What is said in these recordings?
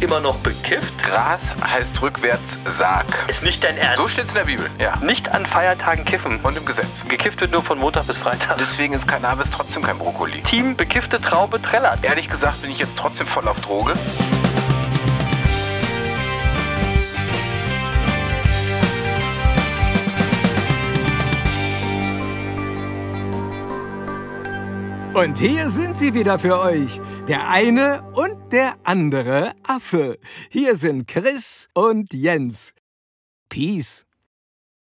Immer noch bekifft? Gras heißt rückwärts Sarg. Ist nicht dein Ernst. So steht's in der Bibel, ja. Nicht an Feiertagen kiffen. Und im Gesetz. Gekifft wird nur von Montag bis Freitag. Deswegen ist Cannabis trotzdem kein Brokkoli. Team bekiffte Traube trällert. Ehrlich gesagt bin ich jetzt trotzdem voll auf Droge. Und hier sind sie wieder für euch. Der eine und der andere Affe. Hier sind Chris und Jens. Peace.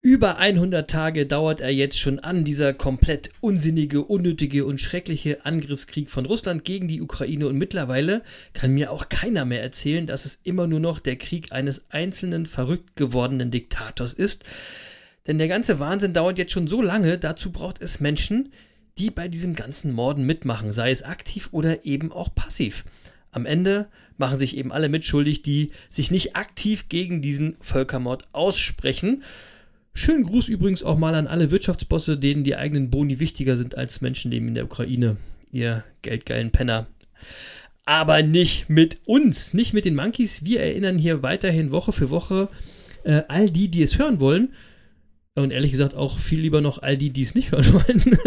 Über 100 Tage dauert er jetzt schon an, dieser komplett unsinnige, unnötige und schreckliche Angriffskrieg von Russland gegen die Ukraine und mittlerweile kann mir auch keiner mehr erzählen, dass es immer nur noch der Krieg eines einzelnen verrückt gewordenen Diktators ist. Denn der ganze Wahnsinn dauert jetzt schon so lange, dazu braucht es Menschen, die bei diesem ganzen Morden mitmachen, sei es aktiv oder eben auch passiv. Am Ende machen sich eben alle mitschuldig, die sich nicht aktiv gegen diesen Völkermord aussprechen. Schönen Gruß übrigens auch mal an alle Wirtschaftsbosse, denen die eigenen Boni wichtiger sind als Menschenleben in der Ukraine. Ihr geldgeilen Penner. Aber nicht mit uns, nicht mit den Monkeys. Wir erinnern hier weiterhin Woche für Woche äh, all die, die es hören wollen, und ehrlich gesagt auch viel lieber noch all die, die es nicht hören wollen.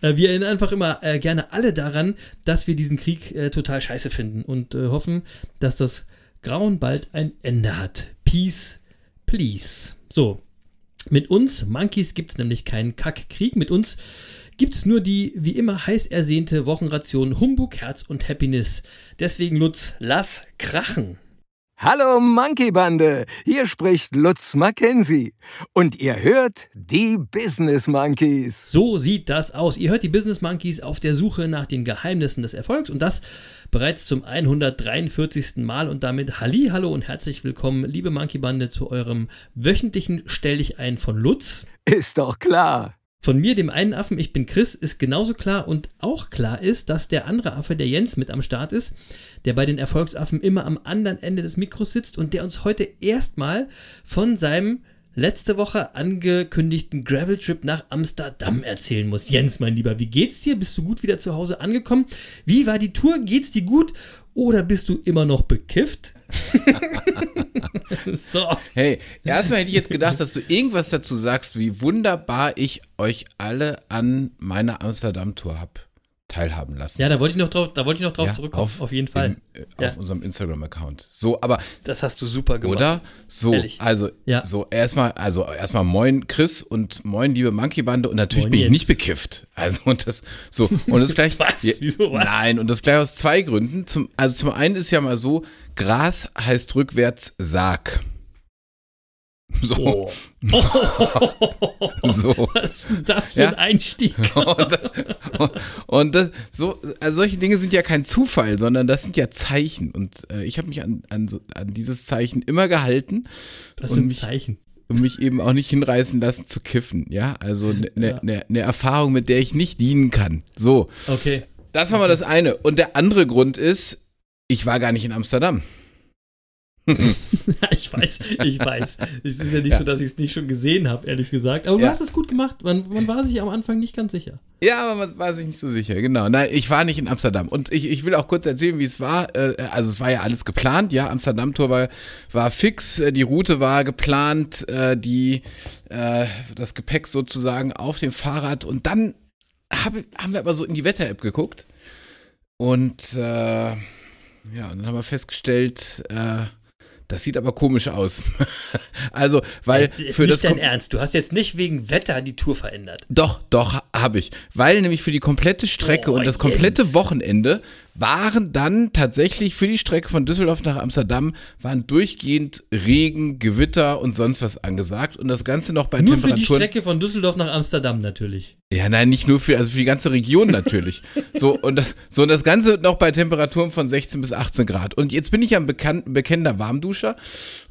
Äh, wir erinnern einfach immer äh, gerne alle daran, dass wir diesen Krieg äh, total scheiße finden und äh, hoffen, dass das Grauen bald ein Ende hat. Peace, please. So, mit uns, Monkeys, gibt es nämlich keinen Kackkrieg. Mit uns gibt es nur die wie immer heiß ersehnte Wochenration Humbug, Herz und Happiness. Deswegen Lutz, lass krachen. Hallo Monkey Bande, hier spricht Lutz Mackenzie und ihr hört die Business Monkeys. So sieht das aus. Ihr hört die Business Monkeys auf der Suche nach den Geheimnissen des Erfolgs und das bereits zum 143. Mal und damit Halli, hallo und herzlich willkommen, liebe Monkey Bande, zu eurem wöchentlichen Stell dich ein von Lutz. Ist doch klar. Von mir, dem einen Affen, ich bin Chris, ist genauso klar und auch klar ist, dass der andere Affe, der Jens, mit am Start ist, der bei den Erfolgsaffen immer am anderen Ende des Mikros sitzt und der uns heute erstmal von seinem letzte Woche angekündigten Gravel-Trip nach Amsterdam erzählen muss. Jens, mein Lieber, wie geht's dir? Bist du gut wieder zu Hause angekommen? Wie war die Tour? Geht's dir gut? Oder bist du immer noch bekifft? so. Hey, erstmal hätte ich jetzt gedacht, dass du irgendwas dazu sagst, wie wunderbar ich euch alle an meiner Amsterdam-Tour habe teilhaben lassen. Ja, da wollte ich noch drauf, da wollte ich noch drauf ja, zurückkommen, auf, auf jeden Fall. Im, äh, ja. Auf unserem Instagram-Account. So, aber. Das hast du super gemacht. Oder? So, Ehrlich. also, ja. so erstmal, also erstmal moin Chris und moin liebe Monkey-Bande und natürlich moin bin ich nicht bekifft. Also, und das, so, und das gleich. was? Wieso was? Nein, und das gleich aus zwei Gründen. Zum, also zum einen ist ja mal so, Gras heißt rückwärts Sarg. So. Oh. so. Was ist denn das für ja? ein Einstieg? und, und, und das, so, also solche Dinge sind ja kein Zufall, sondern das sind ja Zeichen. Und äh, ich habe mich an, an, an, dieses Zeichen immer gehalten. Das sind mich, Zeichen. Und mich eben auch nicht hinreißen lassen zu kiffen. Ja, also eine ne, ne, ne Erfahrung, mit der ich nicht dienen kann. So. Okay. Das war mal das eine. Und der andere Grund ist, ich war gar nicht in Amsterdam. ich weiß, ich weiß. Es ist ja nicht ja. so, dass ich es nicht schon gesehen habe, ehrlich gesagt. Aber du ja. hast es gut gemacht. Man, man, war sich am Anfang nicht ganz sicher. Ja, aber man war sich nicht so sicher, genau. Nein, ich war nicht in Amsterdam. Und ich, ich will auch kurz erzählen, wie es war. Äh, also es war ja alles geplant, ja. Amsterdam-Tour war, war fix, äh, die Route war geplant, äh, die, das Gepäck sozusagen auf dem Fahrrad. Und dann hab, haben wir aber so in die Wetter-App geguckt. Und ja, dann haben wir festgestellt, äh, das sieht aber komisch aus. also, weil äh, ist für nicht das dein Ernst. Du hast jetzt nicht wegen Wetter die Tour verändert. Doch, doch, habe ich. Weil nämlich für die komplette Strecke oh, und das komplette Jens. Wochenende waren dann tatsächlich für die Strecke von Düsseldorf nach Amsterdam waren durchgehend Regen, Gewitter und sonst was angesagt und das Ganze noch bei nur Temperaturen. Nur für die Strecke von Düsseldorf nach Amsterdam natürlich. Ja, nein, nicht nur für, also für die ganze Region natürlich. so und das, so und das Ganze noch bei Temperaturen von 16 bis 18 Grad. Und jetzt bin ich ja ein bekannt, bekennender Warmduscher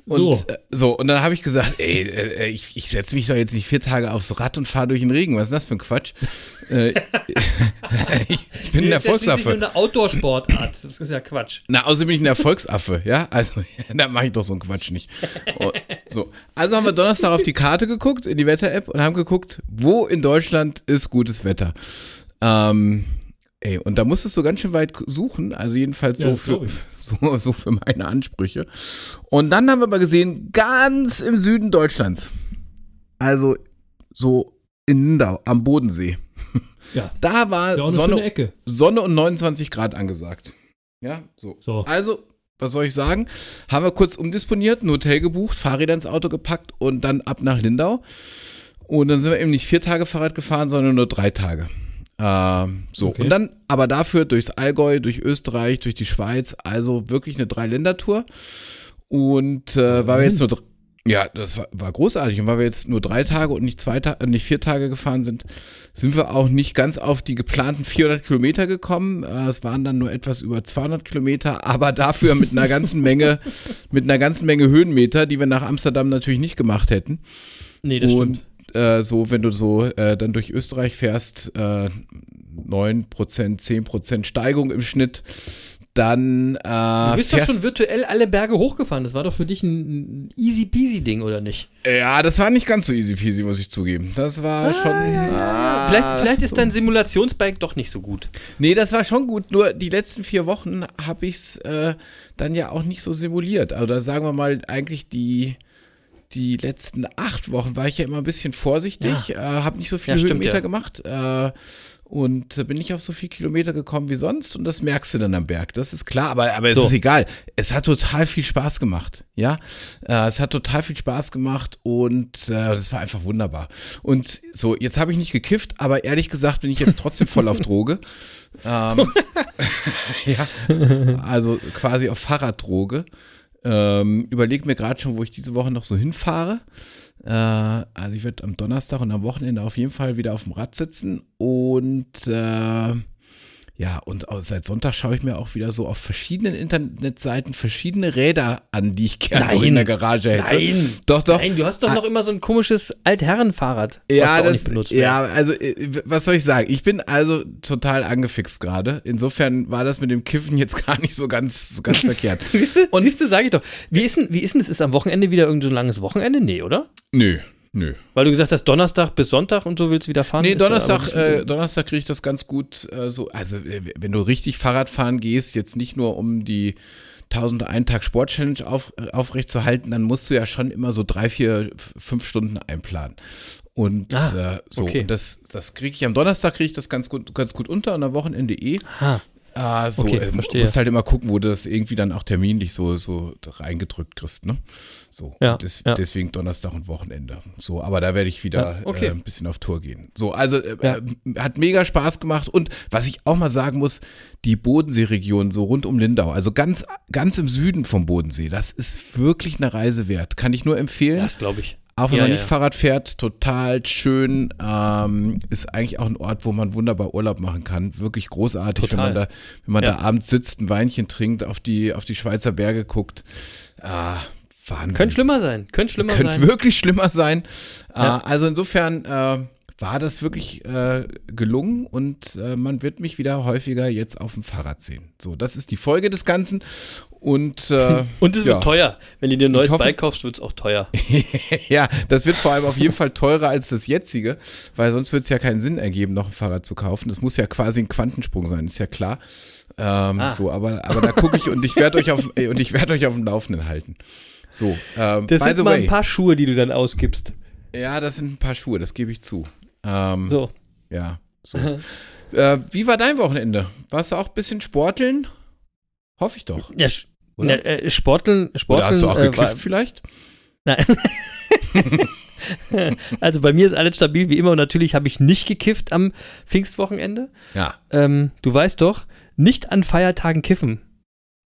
Und, So. äh, so, und dann habe ich gesagt, ey, äh, ich, ich setze mich doch jetzt nicht vier Tage aufs Rad und fahre durch den Regen. Was ist das für ein Quatsch? äh, ich, ich bin ein ist ja Erfolgsaffe. nur eine Outdoor-Sportart. Das ist ja Quatsch. Na, außerdem bin ich ein Erfolgsaffe, ja? Also, da mache ich doch so einen Quatsch nicht. Oh, so. Also haben wir Donnerstag auf die Karte geguckt, in die Wetter-App und haben geguckt, wo in Deutschland ist gutes Wetter. Ähm, ey, und da musstest du ganz schön weit suchen, also jedenfals Ja, so, für, so, so für meine Ansprüche. Und dann haben wir mal gesehen, ganz im Süden Deutschlands, also so in Lindau am Bodensee, Ja. da war Sonne. Sonne und 29 Grad angesagt. Ja, so. So. Also, was soll ich sagen? Haben wir kurz umdisponiert, ein Hotel gebucht, Fahrräder ins Auto gepackt und dann ab nach Lindau. Und dann sind wir eben nicht vier Tage Fahrrad gefahren, sondern nur drei Tage. Ähm, so, Okay. und dann aber dafür durchs Allgäu, durch Österreich, durch die Schweiz, also wirklich eine Drei-Länder-Tour. Und äh, weil wir jetzt nur ja, das war, war großartig. Und weil wir jetzt nur drei Tage und nicht zwei Tage, nicht vier Tage gefahren sind, sind wir auch nicht ganz auf die geplanten 400 Kilometer gekommen. Äh, es waren dann nur etwas über 200 Kilometer, aber dafür mit einer ganzen Menge, mit einer ganzen Menge Höhenmeter, die wir nach Amsterdam natürlich nicht gemacht hätten. Nee, das und stimmt. Äh, so, wenn du so äh, dann durch Österreich fährst, äh, 9%, 10% Steigung im Schnitt, dann äh, Du bist doch schon virtuell alle Berge hochgefahren. Das war doch für dich ein, ein easy peasy Ding, oder nicht? Ja, das war nicht ganz so easy peasy, muss ich zugeben. Das war schon. Ah, vielleicht vielleicht ist so. dein Simulationsbike doch nicht so gut. Nee, das war schon gut. Nur die letzten vier Wochen habe ich es äh, dann ja auch nicht so simuliert. Oder sagen wir mal, eigentlich die, die letzten acht Wochen war ich ja immer ein bisschen vorsichtig, äh, habe nicht so viele Ja, stimmt, Höhenmeter ja. gemacht. Äh, und bin nicht auf so viel Kilometer gekommen wie sonst und das merkst du dann am Berg. Das ist klar, aber, aber es So. ist egal. Es hat total viel Spaß gemacht, ja. Äh, es hat total viel Spaß gemacht und äh, das war einfach wunderbar. Und so, jetzt habe ich nicht gekifft, aber ehrlich gesagt bin ich jetzt trotzdem voll auf Droge. Ähm, ja, also quasi auf Fahrraddroge. Ähm, überleg mir gerade schon, wo ich diese Woche noch so hinfahre. Äh, also ich werde am Donnerstag und am Wochenende auf jeden Fall wieder auf dem Rad sitzen und äh, ja, und seit Sonntag schaue ich mir auch wieder so auf verschiedenen Internetseiten verschiedene Räder an, die ich gerne Nein. in der Garage hätte. Nein. Doch, doch. Nein, du hast doch Ah. noch immer so ein komisches Altherrenfahrrad, Ja, was das, nicht benutzt. ja, also äh, was soll ich sagen? Ich bin also total angefixt gerade. Insofern war das mit dem Kiffen jetzt gar nicht so ganz, so ganz verkehrt. Siehst du, siehst du, sag ich doch. Wie ist denn, wie ist denn das? Ist am Wochenende wieder irgendein so langes Wochenende? Nee, oder? Nö, nö. Weil du gesagt hast, Donnerstag bis Sonntag und so willst du wieder fahren? Nee, Donnerstag, äh, Donnerstag kriege ich das ganz gut äh, so. Also, äh, wenn du richtig Fahrrad fahren gehst, jetzt nicht nur um die 1000 einen Tag Sport-Challenge auf, äh, aufrechtzuerhalten, dann musst du ja schon immer so drei, vier, fünf Stunden einplanen. Und Ah, äh, so, okay. und das, das kriege ich am Donnerstag kriege ich das ganz gut, ganz gut unter und am Wochenende eh. Ah, Ah, so, Okay, äh, verstehe. musst halt immer gucken, wo du das irgendwie dann auch terminlich so, so reingedrückt kriegst, ne? So, Ja, des, ja. deswegen Donnerstag und Wochenende. So, aber da werde ich wieder Ja, okay. äh, ein bisschen auf Tour gehen. So, also äh, Ja. äh, hat mega Spaß gemacht und was ich auch mal sagen muss, die Bodenseeregion so rund um Lindau, also ganz, ganz im Süden vom Bodensee, das ist wirklich eine Reise wert. Kann ich nur empfehlen. das glaube ich. Auch wenn Ja, man nicht ja. Fahrrad fährt, total schön. Ähm, ist eigentlich auch ein Ort, wo man wunderbar Urlaub machen kann. Wirklich großartig, wenn man Total. da, wenn man Ja. da abends sitzt, ein Weinchen trinkt, auf die, auf die Schweizer Berge guckt. Ah, Wahnsinn. Könnte schlimmer sein. Könnte schlimmer Könnte sein. wirklich schlimmer sein. Äh, also insofern äh, war das wirklich äh, gelungen und äh, man wird mich wieder häufiger jetzt auf dem Fahrrad sehen. So, das ist die Folge des Ganzen. Und, äh, Und es ja. wird teuer. Wenn du dir ein neues hoffe- Bike kaufst, wird es auch teuer. ja, das wird vor allem auf jeden Fall teurer als das jetzige, weil sonst wird es ja keinen Sinn ergeben, noch ein Fahrrad zu kaufen. Das muss ja quasi ein Quantensprung sein, ist ja klar. Ähm, Ah. So, aber, aber da gucke ich und ich werde euch auf äh, und ich werde euch auf dem Laufenden halten. So, ähm, Das sind mal way, ein paar Schuhe, die du dann ausgibst. ja, das sind ein paar Schuhe, das gebe ich zu. Ähm, So. Ja, so. äh, wie war dein Wochenende? Warst du auch ein bisschen sporteln? Hoffe ich doch. Ja, Oder? ja, äh, Sporteln, Sporteln. Oder hast du auch äh, gekifft war- vielleicht? Nein. also bei mir ist alles stabil wie immer und natürlich habe ich nicht gekifft am Pfingstwochenende. Ja. Ähm, du weißt doch, nicht an Feiertagen kiffen.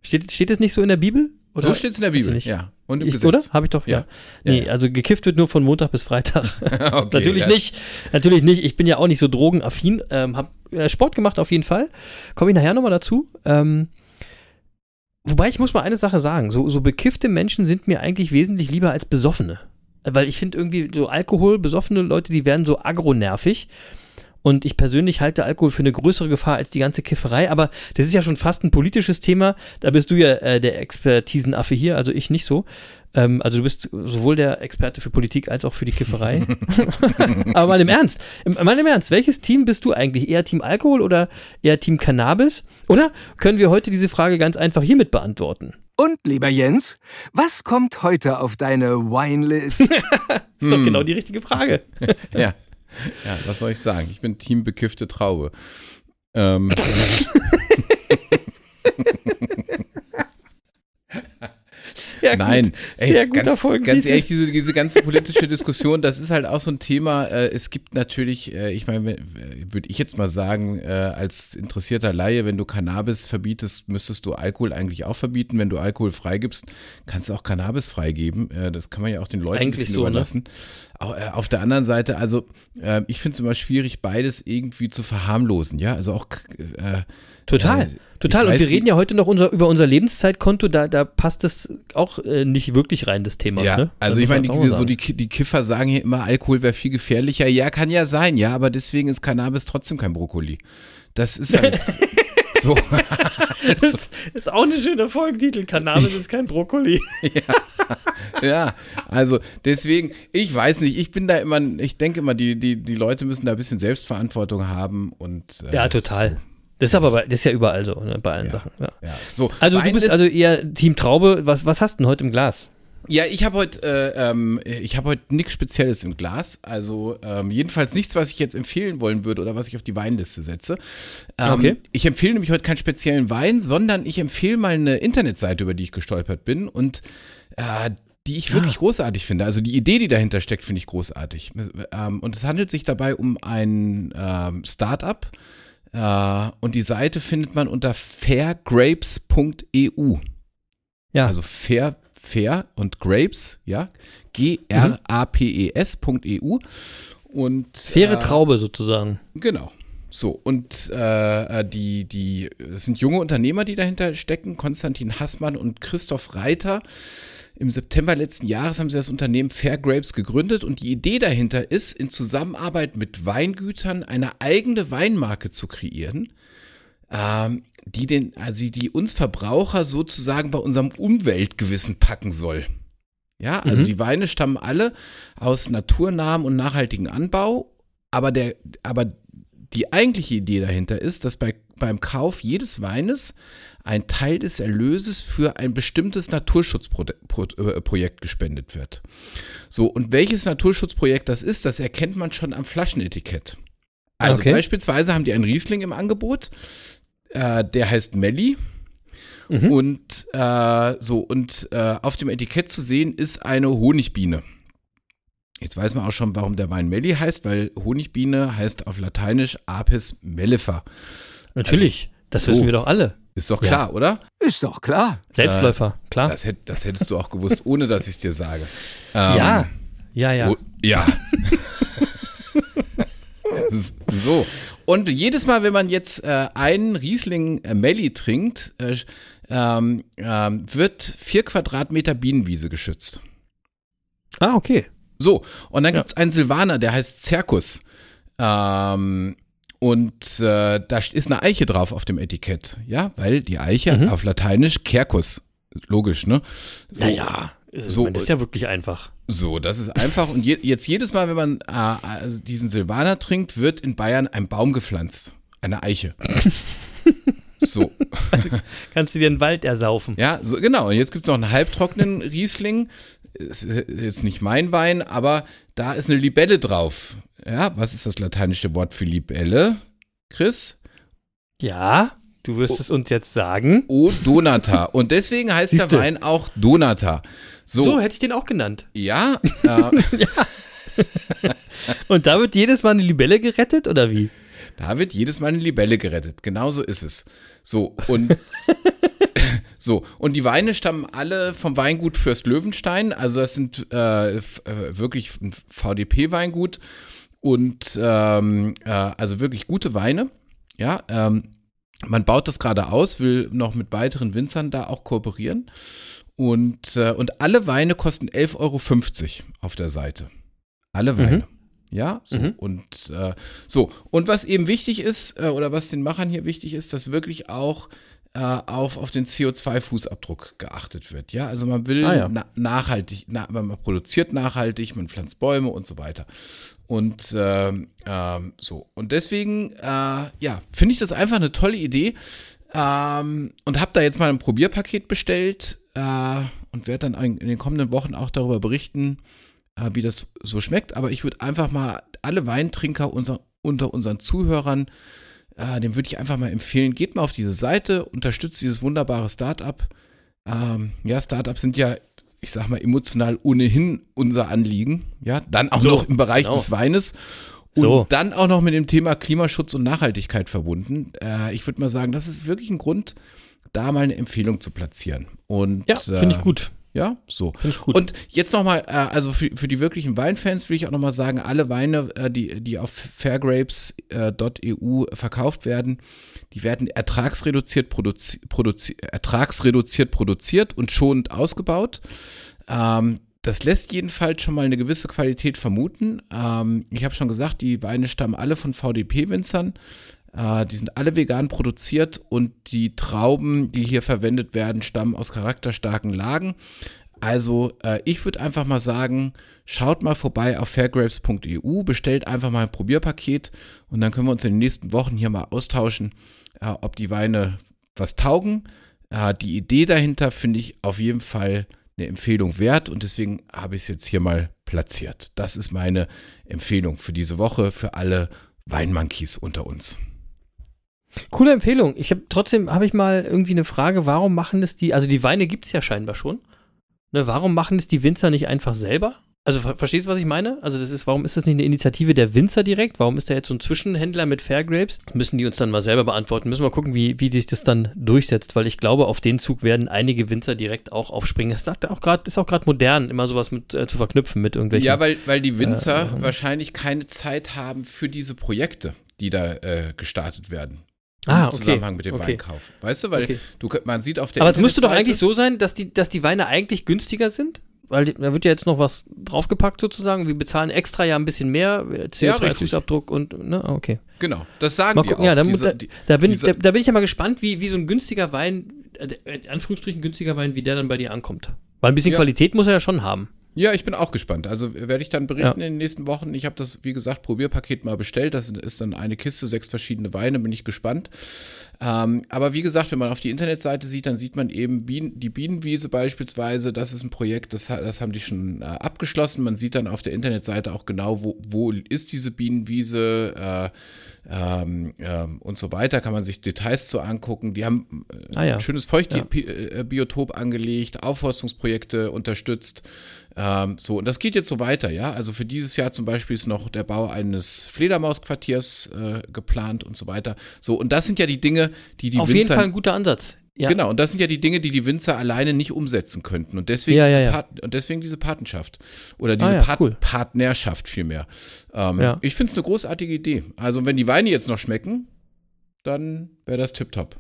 Steht, steht es nicht so in der Bibel? Oder? so steht es in der Bibel, nicht? ja. Und im Ich, Gesetz. oder? Habe ich doch, ja. Ja. Nee, also gekifft wird nur von Montag bis Freitag. okay, Natürlich ja. nicht. Natürlich nicht. Ich bin ja auch nicht so drogenaffin. Ähm, hab äh, Sport gemacht auf jeden Fall. Komme ich nachher nochmal dazu. Ähm, Wobei ich muss mal eine Sache sagen, so, so bekiffte Menschen sind mir eigentlich wesentlich lieber als besoffene. Weil ich finde irgendwie so Alkohol, besoffene Leute, die werden so agronervig. Und ich persönlich halte Alkohol für eine größere Gefahr als die ganze Kifferei. Aber das ist ja schon fast ein politisches Thema. Da bist du ja äh, der Expertisenaffe hier, also ich nicht so. Ähm, also du bist sowohl der Experte für Politik als auch für die Kifferei. Aber mal im Ernst, mal im Ernst, welches Team bist du eigentlich? Eher Team Alkohol oder eher Team Cannabis? Oder können wir heute diese Frage ganz einfach hiermit beantworten? Und, lieber Jens, was kommt heute auf deine Winelist? ist doch genau die richtige Frage. Ja. Ja, was soll ich sagen? Ich bin Team bekiffte Traube. Ähm. Sehr Nein, gut. ey, Sehr guter ganz, Folgentitel. ganz ehrlich, diese, diese ganze politische Diskussion, das ist halt auch so ein Thema. Äh, es gibt natürlich, äh, ich meine, würde ich jetzt mal sagen, äh, als interessierter Laie, wenn du Cannabis verbietest, müsstest du Alkohol eigentlich auch verbieten. Wenn du Alkohol freigibst, kannst du auch Cannabis freigeben. Äh, das kann man ja auch den Leuten Eigentlich ein bisschen so, ne? überlassen. Äh, Auf der anderen Seite, also äh, ich finde es immer schwierig, beides irgendwie zu verharmlosen. Ja, also auch äh, Total, äh, total. Und wir reden ja heute noch unser, über unser Lebenszeitkonto, da, da passt das auch äh, nicht wirklich rein, das Thema. Ja, ne? also ich meine, die, so die, die Kiffer sagen hier immer, Alkohol wäre viel gefährlicher. Ja, kann ja sein, ja, aber deswegen ist Cannabis trotzdem kein Brokkoli. Das ist halt so. Das ist auch eine schöne Folgentitel. Cannabis ist kein Brokkoli. ja, also deswegen, ich weiß nicht, ich bin da immer, ich denke immer, die, die, die Leute müssen da ein bisschen Selbstverantwortung haben und. äh, Ja, total. Das ist aber bei, das ist ja überall so, ne, bei allen Ja. Sachen. Ja. So, ja. so Also du bist ist- also eher Team Traube. Was, was hast du denn heute im Glas? Ja, ich habe heute, äh, ähm, ich habe heute nichts Spezielles im Glas. Also ähm, jedenfalls nichts, was ich jetzt empfehlen wollen würde oder was ich auf die Weinliste setze. Ähm, Okay. Ich empfehle nämlich heute keinen speziellen Wein, sondern ich empfehle mal eine Internetseite, über die ich gestolpert bin und äh, die ich wirklich großartig finde. Also die Idee, die dahinter steckt, finde ich großartig. Ähm, und es handelt sich dabei um ein ähm, Startup. Äh, und die Seite findet man unter fairgrapes.eu. Ja. Also fair, fair und grapes, ja. G-R-A-P-E-S.eu. Und Faire äh, Traube sozusagen. Genau. So, und äh, äh, die, die, sind junge Unternehmer, die dahinter stecken, Konstantin Hassmann und Christoph Reiter. Im September letzten Jahres haben sie das Unternehmen Fair Grapes gegründet und die Idee dahinter ist, in Zusammenarbeit mit Weingütern eine eigene Weinmarke zu kreieren, ähm, die den, also die uns Verbraucher sozusagen bei unserem Umweltgewissen packen soll. Ja, also Mhm. die Weine stammen alle aus naturnahem und nachhaltigem Anbau, aber der, aber die eigentliche Idee dahinter ist, dass bei, beim Kauf jedes Weines ein Teil des Erlöses für ein bestimmtes Naturschutzprojekt gespendet wird. So, und welches Naturschutzprojekt das ist, das erkennt man schon am Flaschenetikett. Also Okay. beispielsweise haben die einen Riesling im Angebot, äh, der heißt Melli. Mhm. Und äh, so, und äh, auf dem Etikett zu sehen ist eine Honigbiene. Jetzt weiß man auch schon, warum der Wein Melli heißt, weil Honigbiene heißt auf Lateinisch Apis mellifer. Natürlich. das so. wissen wir doch alle. Ist doch Ja. klar, oder? Ist doch klar. Selbstläufer, klar. Das, hätt, das hättest du auch gewusst, ohne dass ich es dir sage. ja. Ähm, Ja, ja. Oh, ja. So. Und jedes Mal, wenn man jetzt äh, einen Riesling äh, Melli trinkt, äh, ähm, ähm, wird vier Quadratmeter Bienenwiese geschützt. Ah, okay. So, und dann Ja. gibt es einen Silvaner, der heißt Zirkus. Ähm, und äh, da ist eine Eiche drauf auf dem Etikett. Ja, weil die Eiche Mhm. auf Lateinisch Kerkus. Logisch, ne? So, Ja, ja. Ist, so- das ist ja wirklich einfach. So, das ist einfach. Und je, jetzt jedes Mal, wenn man äh, also diesen Silvaner trinkt, wird in Bayern ein Baum gepflanzt. Eine Eiche. so, Kannst du dir einen Wald ersaufen. ja, so, genau. Und jetzt gibt es noch einen halbtrockenen Riesling. Ist jetzt nicht mein Wein, aber da ist eine Libelle drauf. Ja, was ist das lateinische Wort für Libelle? Chris? Ja, du wirst Oh. es uns jetzt sagen. O Donata. Und deswegen heißt Siehste. der Wein auch Donata. So, So, hätte ich den auch genannt. ja, äh, Und da wird jedes Mal eine Libelle gerettet, oder wie? Da wird jedes Mal eine Libelle gerettet. Genauso ist es. So, und so, und die Weine stammen alle vom Weingut Fürst Löwenstein. Also das sind äh, äh, wirklich ein VDP-Weingut und ähm, äh, also wirklich gute Weine. Ja, ähm, man baut das gerade aus, will noch mit weiteren Winzern da auch kooperieren. Und, äh, und alle Weine kosten 11,50 Euro auf der Seite. Alle Weine. Mhm. Ja, so. Mhm. Und äh, so. Und was eben wichtig ist, äh, oder was den Machern hier wichtig ist, dass wirklich auch äh, auf, auf den CO2-Fußabdruck geachtet wird. Ja, also man will ah, ja. na nachhaltig, na, man produziert nachhaltig, man pflanzt Bäume und so weiter. Und äh, äh, so. Und deswegen, äh, ja, finde ich das einfach eine tolle Idee. Ähm, und habe da jetzt mal ein Probierpaket bestellt äh, und werde dann in den kommenden Wochen auch darüber berichten, äh, wie das so schmeckt. Aber ich würde einfach mal alle Weintrinker unser, unter unseren Zuhörern, äh, dem würde ich einfach mal empfehlen, geht mal auf diese Seite, unterstützt dieses wunderbare Startup. Ähm, ja, Startups sind ja, ich sag mal, emotional ohnehin unser Anliegen. Ja, dann auch so, noch im Bereich genau. des Weines. Und so. dann auch noch mit dem Thema Klimaschutz und Nachhaltigkeit verbunden. Äh, ich würde mal sagen, das ist wirklich ein Grund, da mal eine Empfehlung zu platzieren. Und, ja, finde ich gut. Ja, so. Finde ich gut. Und jetzt nochmal, äh, also für, für die wirklichen Weinfans will ich auch nochmal sagen, alle Weine, äh, die, die auf fairgrapes.eu äh, verkauft werden, die werden ertragsreduziert, produzi produzi ertragsreduziert produziert und schonend ausgebaut. Ähm, das lässt jedenfalls schon mal eine gewisse Qualität vermuten. Ähm, ich habe schon gesagt, die Weine stammen alle von VDP-Winzern. Äh, die sind alle vegan produziert und die Trauben, die hier verwendet werden, stammen aus charakterstarken Lagen. Also äh, ich würde einfach mal sagen, schaut mal vorbei auf fairgrapes.eu, bestellt einfach mal ein Probierpaket und dann können wir uns in den nächsten Wochen hier mal austauschen, ob die Weine was taugen. Die Idee dahinter finde ich auf jeden Fall eine Empfehlung wert und deswegen habe ich es jetzt hier mal platziert. Das ist meine Empfehlung für diese Woche für alle Weinmonkeys unter uns. Coole Empfehlung. Ich habe trotzdem habe ich mal irgendwie eine Frage, warum machen das die, also die Weine gibt es ja scheinbar schon. Ne, warum machen das die Winzer nicht einfach selber? Also ver verstehst du, was ich meine? Also das ist, warum ist das nicht eine Initiative der Winzer direkt? Warum ist da jetzt so ein Zwischenhändler mit Fairgrapes? Das müssen die uns dann mal selber beantworten. Müssen wir gucken, wie, wie sich das dann durchsetzt, weil ich glaube, auf den Zug werden einige Winzer direkt auch aufspringen. Das sagt auch gerade, ist auch gerade modern, immer sowas mit äh, zu verknüpfen mit irgendwelchen. Ja, weil, weil die Winzer äh, wahrscheinlich keine Zeit haben für diese Projekte, die da äh, gestartet werden ah, okay. Zusammenhang mit dem okay. Weinkauf. Weißt du, weil okay. du, man sieht auf der Aber es müsste doch eigentlich so sein, dass die, dass die Weine eigentlich günstiger sind? Weil da wird ja jetzt noch was draufgepackt sozusagen. Wir bezahlen extra ja ein bisschen mehr CO2-Fußabdruck ja, und, ne, okay. Genau, das sagen wir auch. Ja, da, diese, da, da, bin, da, da, bin ich ja mal gespannt, wie, wie so ein günstiger Wein, äh, in Anführungsstrichen günstiger Wein, wie der dann bei dir ankommt. Weil ein bisschen ja. Qualität muss er ja schon haben. Ja, ich bin auch gespannt. Also werde ich dann berichten ja. in den nächsten Wochen. Ich habe das, wie gesagt, Probierpaket mal bestellt. Das ist dann eine Kiste, sechs verschiedene Weine, bin ich gespannt. Ähm, aber wie gesagt, wenn man auf die Internetseite sieht, dann sieht man eben Bien die Bienenwiese beispielsweise. Das ist ein Projekt, das, das haben die schon äh, abgeschlossen. Man sieht dann auf der Internetseite auch genau, wo, wo ist diese Bienenwiese. Äh, ähm, ähm, und so weiter, kann man sich Details zu angucken. Die haben äh, ah, ja. ein schönes Feuchtbiotop ja. Angelegt, Aufforstungsprojekte unterstützt. Ähm, so, und das geht jetzt so weiter, ja. Also für dieses Jahr zum Beispiel ist noch der Bau eines Fledermausquartiers äh, geplant und so weiter. So, und das sind ja die Dinge, die die Auf Winzer, jeden Fall ein guter Ansatz. Ja. Genau, und das sind ja die Dinge, die die Winzer alleine nicht umsetzen könnten. Und deswegen, ja, ja, Part, und deswegen diese Patenschaft. Oder diese ah, Part cool. Partnerschaft vielmehr. Ähm, ich finde es eine großartige Idee. Also, wenn die Weine jetzt noch schmecken, dann wäre das tipptopp.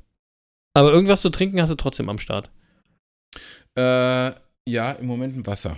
Aber irgendwas zu trinken hast du trotzdem am Start. Äh, ja, im Moment ein Wasser.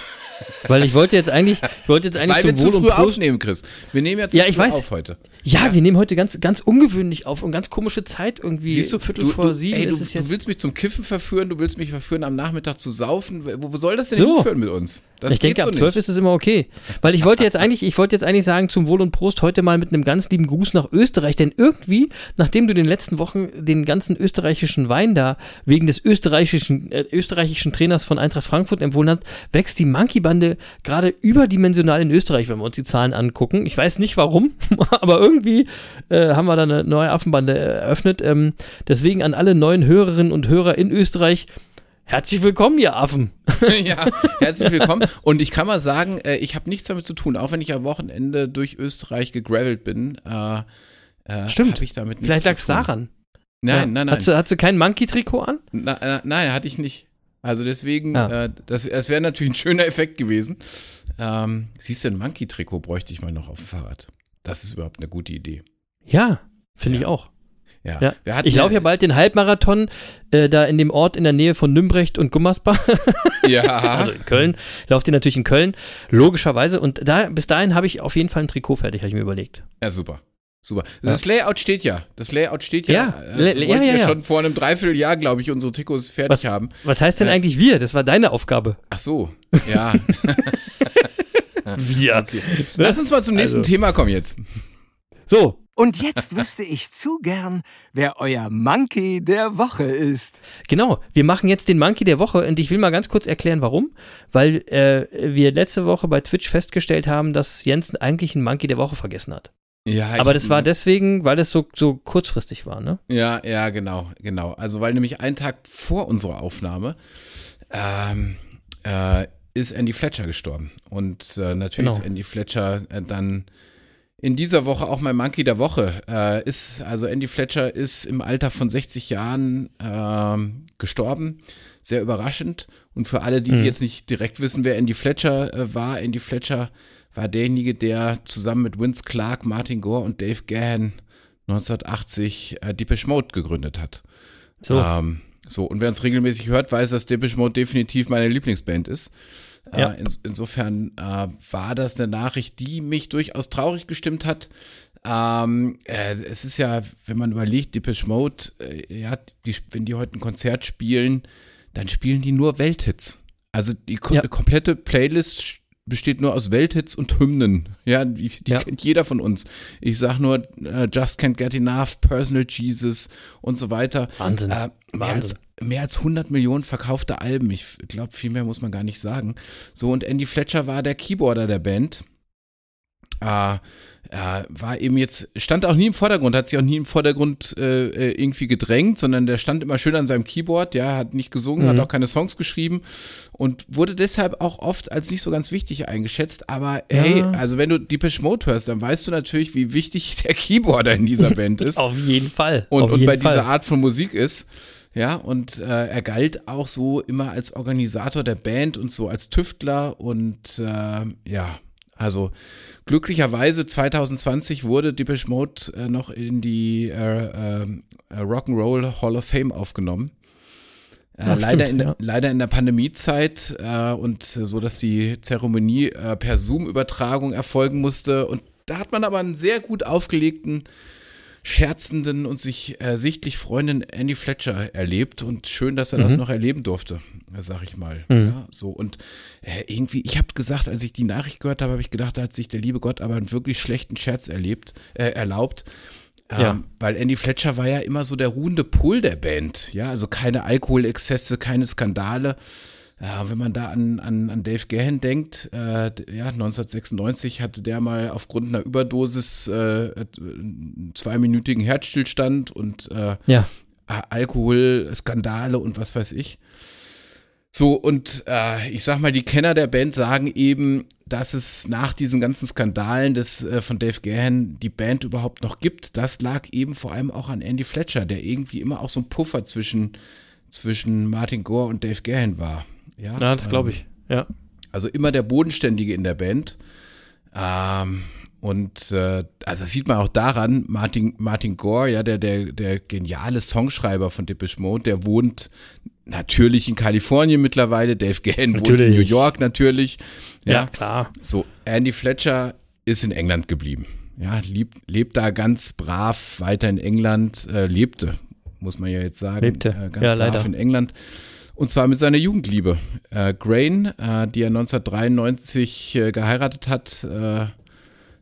Weil ich wollte jetzt eigentlich, ich wollte jetzt eigentlich Weil wir zu früh aufnehmen, Chris. Wir nehmen jetzt ja, ich weiß. auf heute. Ja, ja, wir nehmen heute ganz, ganz ungewöhnlich auf und ganz komische Zeit irgendwie. Siehst du, Viertel du, vor du, sieben ey, du, du willst mich zum Kiffen verführen, du willst mich verführen, am Nachmittag zu saufen. Wo, wo soll das denn so. hinführen mit uns? Das ich denke, so ab zwölf ist es immer okay. Weil ich wollte jetzt eigentlich, ich wollte jetzt eigentlich sagen, zum Wohl und Prost heute mal mit einem ganz lieben Gruß nach Österreich. Denn irgendwie, nachdem du in den letzten Wochen den ganzen österreichischen Wein da wegen des österreichischen, äh, österreichischen Trainers von Eintracht Frankfurt empfohlen hast, wächst die Monkey-Bande gerade überdimensional in Österreich, wenn wir uns die Zahlen angucken. Ich weiß nicht warum, aber irgendwie äh, haben wir da eine neue Affenbande eröffnet. Ähm, deswegen an alle neuen Hörerinnen und Hörer in Österreich, Herzlich willkommen, ihr Affen. ja, herzlich willkommen. Und ich kann mal sagen, äh, ich habe nichts damit zu tun, auch wenn ich am Wochenende durch Österreich gegravelt bin. Äh, äh, Stimmt. Ich damit Vielleicht lag es daran. Nein, ja. nein, nein. Hat sie, hat sie kein Monkey-Trikot an? Na, na, nein, hatte ich nicht. Also deswegen, ah. äh, das, das wäre natürlich ein schöner Effekt gewesen. Ähm, siehst du, ein Monkey-Trikot bräuchte ich mal noch auf dem Fahrrad. Das ist überhaupt eine gute Idee. Ja, finde ja. ich auch. Ja. Ja. Ich laufe ja bald den Halbmarathon äh, da in dem Ort in der Nähe von Nümbrecht und Gummersbach. Ja, also in Köln. Lauft den natürlich in Köln, logischerweise. Und da, bis dahin habe ich auf jeden Fall ein Trikot fertig, habe ich mir überlegt. ja, super. Super. Das Layout steht ja. Das Layout steht ja. Ja, Äh, ja, wollten ja, ja. schon vor einem Dreivierteljahr, glaube ich, unsere Trikots fertig Was, haben. was heißt denn Äh, eigentlich wir? Das war deine Aufgabe. Ach so, ja. Wir. Lass uns mal zum nächsten Also. Thema kommen jetzt. So, Und jetzt wüsste ich zu gern, wer euer Monkey der Woche ist. Genau, wir machen jetzt den Monkey der Woche und ich will mal ganz kurz erklären, warum. Weil äh, wir letzte Woche bei Twitch festgestellt haben, dass Jensen eigentlich einen Monkey der Woche vergessen hat. Ja, Aber das war deswegen, weil das so, so kurzfristig war, ne? Ja, ja, genau, genau. Also weil nämlich einen Tag vor unserer Aufnahme ähm, äh, ist Andy Fletcher gestorben. Und äh, natürlich Genau. ist Andy Fletcher äh, dann in dieser Woche auch mein Monkey der Woche. Äh, ist, also Andy Fletcher ist im Alter von 60 Jahren ähm, gestorben. Sehr überraschend. Und für alle, die, Mhm. jetzt nicht direkt wissen, wer Andy Fletcher äh, war, Andy Fletcher war derjenige, der zusammen mit Vince Clark, Martin Gore und Dave Gahan 1980 äh, Depeche Mode gegründet hat. So. Ähm, so, und wer uns regelmäßig hört, weiß, dass Depeche Mode definitiv meine Lieblingsband ist. Ja. Äh, ins, insofern äh, war das eine Nachricht, die mich durchaus traurig gestimmt hat. Ähm, äh, es ist ja, wenn man überlegt, Depeche Mode, äh, ja, die, wenn die heute ein Konzert spielen, dann spielen die nur Welthits. Also die Ja. komplette Playlist besteht nur aus Welthits und Hymnen. Ja, die, die Ja. kennt jeder von uns. Ich sag nur äh, Just Can't Get Enough, Personal Jesus und so weiter. Wahnsinn. Äh, mehr, Wahnsinn. als, mehr als 100 Millionen verkaufte Alben. Ich glaube, viel mehr muss man gar nicht sagen. So, und Andy Fletcher war der Keyboarder der Band. Äh, äh, war eben jetzt, stand auch nie im Vordergrund, hat sich auch nie im Vordergrund äh, äh, irgendwie gedrängt, sondern der stand immer schön an seinem Keyboard, ja, hat nicht gesungen, Mhm. hat auch keine Songs geschrieben und wurde deshalb auch oft als nicht so ganz wichtig eingeschätzt. Aber hey, Ja. also wenn du Depeche Mode hörst, dann weißt du natürlich, wie wichtig der Keyboarder in dieser Band ist Auf jeden Fall. und, auf und jeden bei Fall. dieser Art von Musik ist. Ja, und äh, er galt auch so immer als Organisator der Band und so als Tüftler und äh, ja, also glücklicherweise 2020 wurde Depeche Mode äh, noch in die äh, äh, Rock'n'Roll Hall of Fame aufgenommen. Äh, Ja, leider, stimmt, in der, ja. leider in der Pandemiezeit äh, und äh, so, dass die Zeremonie äh, per Zoom-Übertragung erfolgen musste. Und da hat man aber einen sehr gut aufgelegten scherzenden und sich äh, sichtlich freunden Andy Fletcher erlebt und schön, dass er das Mhm. noch erleben durfte, sag ich mal. Mhm. Ja, so und äh, irgendwie, ich habe gesagt, als ich die Nachricht gehört habe, habe ich gedacht, da hat sich der liebe Gott aber einen wirklich schlechten Scherz erlebt, äh, erlaubt. Ähm, Ja. Weil Andy Fletcher war ja immer so der ruhende Pol der Band, ja, also keine Alkoholexzesse, keine Skandale. Ja, wenn man da an, an, an Dave Gahan denkt, äh, ja, 1996 hatte der mal aufgrund einer Überdosis äh, einen zweiminütigen Herzstillstand und äh, Ja. A- Alkohol, Skandale und was weiß ich. So, und äh, ich sag mal, die Kenner der Band sagen eben, dass es nach diesen ganzen Skandalen des, äh, von Dave Gahan die Band überhaupt noch gibt. Das lag eben vor allem auch an Andy Fletcher, der irgendwie immer auch so ein Puffer zwischen, zwischen Martin Gore und Dave Gahan war. Ja, Ja, das glaube ähm, ich. Ja. also immer der Bodenständige in der Band. Ähm, und äh, also das sieht man auch daran, Martin, Martin Gore, ja, der, der, der geniale Songschreiber von Depeche Mode, der wohnt natürlich in Kalifornien mittlerweile, Dave Gahan wohnt in. New York natürlich. ja. Ja, klar. so, Andy Fletcher ist in England geblieben. Ja, lebt, lebt da ganz brav weiter in England, äh, lebte, muss man ja jetzt sagen. Lebte. Äh, ganz Ja, brav leider. in England. Und zwar mit seiner Jugendliebe. Äh, Grain, äh, die er 1993 äh, geheiratet hat, äh,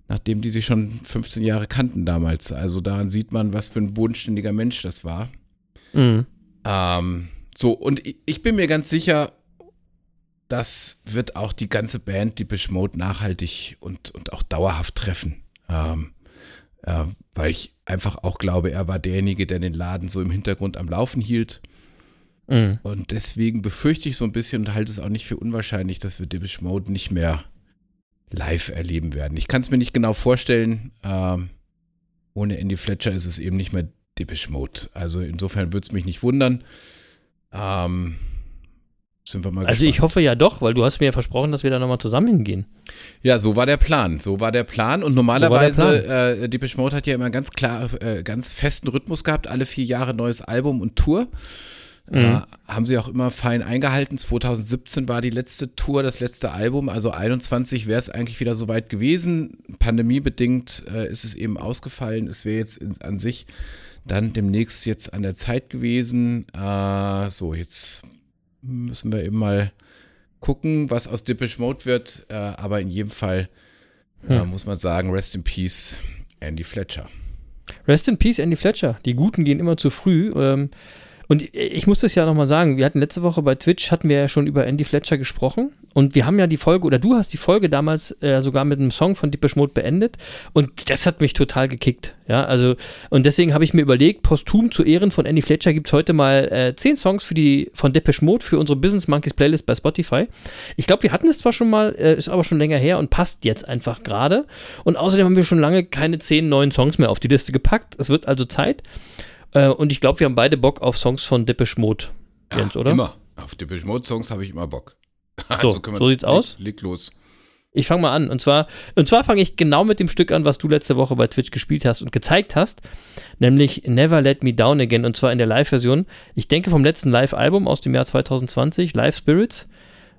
nachdem die sich schon 15 Jahre kannten damals. Also daran sieht man, was für ein bodenständiger Mensch das war. Mhm. Ähm, so, und ich, ich bin mir ganz sicher, das wird auch die ganze Band, die Mode nachhaltig und, und auch dauerhaft treffen. Ähm, äh, weil ich einfach auch glaube, er war derjenige, der den Laden so im Hintergrund am Laufen hielt. Mhm. Und deswegen befürchte ich so ein bisschen und halte es auch nicht für unwahrscheinlich, dass wir Depeche Mode nicht mehr live erleben werden. Ich kann es mir nicht genau vorstellen. Ähm, ohne Andy Fletcher ist es eben nicht mehr Depeche Mode. Also insofern würde es mich nicht wundern. Ähm, sind wir mal Also gespannt. ich hoffe ja doch, weil du hast mir ja versprochen, dass wir da nochmal zusammen hingehen. Ja, so war der Plan. So war der Plan. Und normalerweise, äh, Depeche Mode hat ja immer ganz klar, äh, ganz festen Rhythmus gehabt. Alle vier Jahre neues Album und Tour. Äh, haben sie auch immer fein eingehalten. 2017 war die letzte Tour, das letzte Album. Also 21 wäre es eigentlich wieder soweit gewesen. Pandemiebedingt äh, ist es eben ausgefallen. Es wäre jetzt in, an sich dann demnächst jetzt an der Zeit gewesen. Äh, so, jetzt müssen wir eben mal gucken, was aus Depeche Mode wird. Äh, aber in jedem Fall äh, muss man sagen, Rest in Peace, Andy Fletcher. Rest in Peace, Andy Fletcher. Die Guten gehen immer zu früh. Ähm, und ich muss das ja nochmal sagen, wir hatten letzte Woche bei Twitch, hatten wir ja schon über Andy Fletcher gesprochen. Und wir haben ja die Folge, oder du hast die Folge damals äh, sogar mit einem Song von Depeche Mode beendet. Und das hat mich total gekickt. Ja, also, und deswegen habe ich mir überlegt, posthum zu Ehren von Andy Fletcher gibt es heute mal äh, zehn Songs für die, von Depeche Mode für unsere Business Monkeys Playlist bei Spotify. Ich glaube, wir hatten es zwar schon mal, äh, ist aber schon länger her und passt jetzt einfach gerade. Und außerdem haben wir schon lange keine zehn neuen Songs mehr auf die Liste gepackt. Es wird also Zeit. Äh, und ich glaube, wir haben beide Bock auf Songs von Depeche Mode, Jens, oder? Immer. Auf Depeche Mode Songs habe ich immer Bock. So, können wir- so sieht's aus. Leg, leg los. Ich fange mal an. Und zwar, und zwar fange ich genau mit dem Stück an, was du letzte Woche bei Twitch gespielt hast und gezeigt hast, nämlich Never Let Me Down Again. Und zwar in der Live-Version. Ich denke vom letzten Live-Album aus dem Jahr 2020, Live Spirits.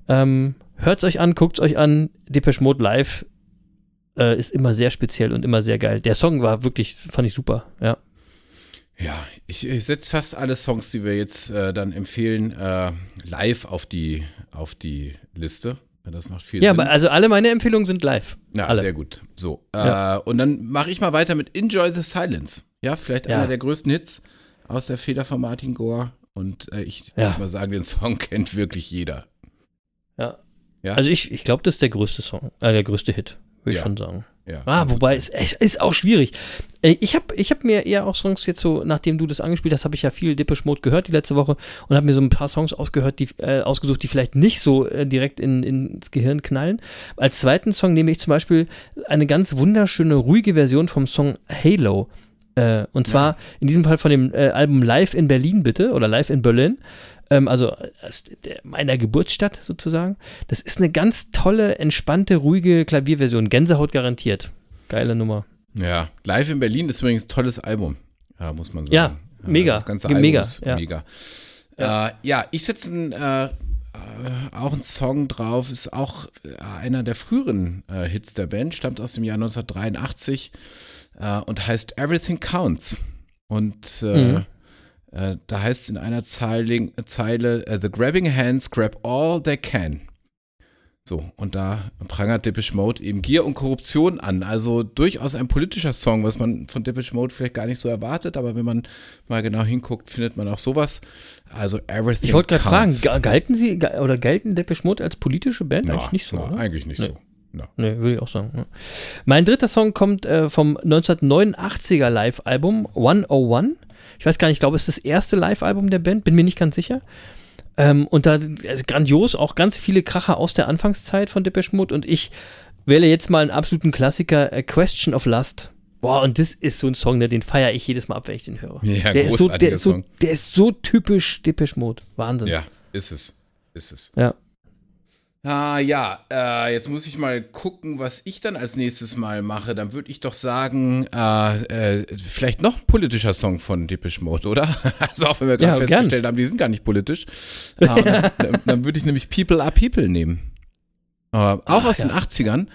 Ähm, hört's euch an, guckt's euch an. Depeche Mode Live äh, ist immer sehr speziell und immer sehr geil. Der Song war wirklich, fand ich super. Ja. Ja, ich, ich setze fast alle Songs, die wir jetzt äh, dann empfehlen, äh, live auf die, auf die Liste. Ja, Das macht viel Ja, Sinn. aber also alle meine Empfehlungen sind live. Ja, alle. sehr gut. So. Ja. Äh, und dann mache ich mal weiter mit Enjoy the Silence. Ja, vielleicht Ja. einer der größten Hits aus der Feder von Martin Gore. Und äh, ich Ja. würde mal sagen, den Song kennt wirklich jeder. Ja. Ja. Also ich, ich glaube, das ist der größte Song, äh, der größte Hit, würde ich Ja. schon sagen. Ja, Ah, wobei 100%. es ist auch schwierig. Äh, Ich habe ich hab mir eher auch Songs jetzt so, nachdem du das angespielt hast, habe ich ja viel Depeche Mode gehört die letzte Woche und habe mir so ein paar Songs ausgehört, die, äh, ausgesucht, die vielleicht nicht so äh, direkt in, ins Gehirn knallen. Als zweiten Song nehme ich zum Beispiel eine ganz wunderschöne, ruhige Version vom Song Halo. Äh, und zwar in diesem Fall von dem äh, Album Live in Berlin, bitte, oder Live in Berlin. Ähm, also aus meiner Geburtsstadt sozusagen. Das ist eine ganz tolle, entspannte, ruhige Klavierversion. Gänsehaut garantiert. Geile Nummer. Ja, Live in Berlin ist übrigens ein tolles Album, ja, muss man sagen. Ja, mega, Das ganze Album mega, ist ja. mega. Ja, äh, ja ich setze ein, äh, äh, auch einen Song drauf, ist auch äh, einer der früheren äh, Hits der Band, stammt aus dem Jahr 1983 äh, und heißt Everything Counts. Und äh, Mhm. Äh, da heißt es in einer Zeile, Zeile äh, The grabbing hands grab all they can. So, und da prangert Depeche Mode eben Gier und Korruption an. Also durchaus ein politischer Song, was man von Depeche Mode vielleicht gar nicht so erwartet, aber wenn man mal genau hinguckt, findet man auch sowas. Also Everything Ich wollte gerade fragen, galten sie oder gelten Depeche Mode als politische Band? Na, Eigentlich nicht so, na? Eigentlich nicht Nee. so. Na. Nee, würde ich auch sagen. Ja. Mein dritter Song kommt äh, vom 1989er Live-Album 101. Ich weiß gar nicht, ich glaube, es ist das erste Live-Album der Band, bin mir nicht ganz sicher. Ähm, und da also grandios, auch ganz viele Kracher aus der Anfangszeit von Depeche Mode. Und ich wähle jetzt mal einen absoluten Klassiker, A Question of Lust. Boah, und das ist so ein Song, ne, den feiere ich jedes Mal ab, wenn ich den höre. Ja, der, ist so, der, ist so, Song. der ist so typisch Depeche Mode. Wahnsinn. Ja, ist es. Ist es. Ja. Ah ja, äh, jetzt muss ich mal gucken, was ich dann als nächstes mal mache. Dann würde ich doch sagen, äh, äh, vielleicht noch ein politischer Song von Depeche Mode, oder? Also auch wenn wir gerade Ja, festgestellt haben, die sind gar nicht politisch. Äh, und dann dann, dann würde ich nämlich People are People nehmen. Äh, auch Ach, aus den ja. 80ern.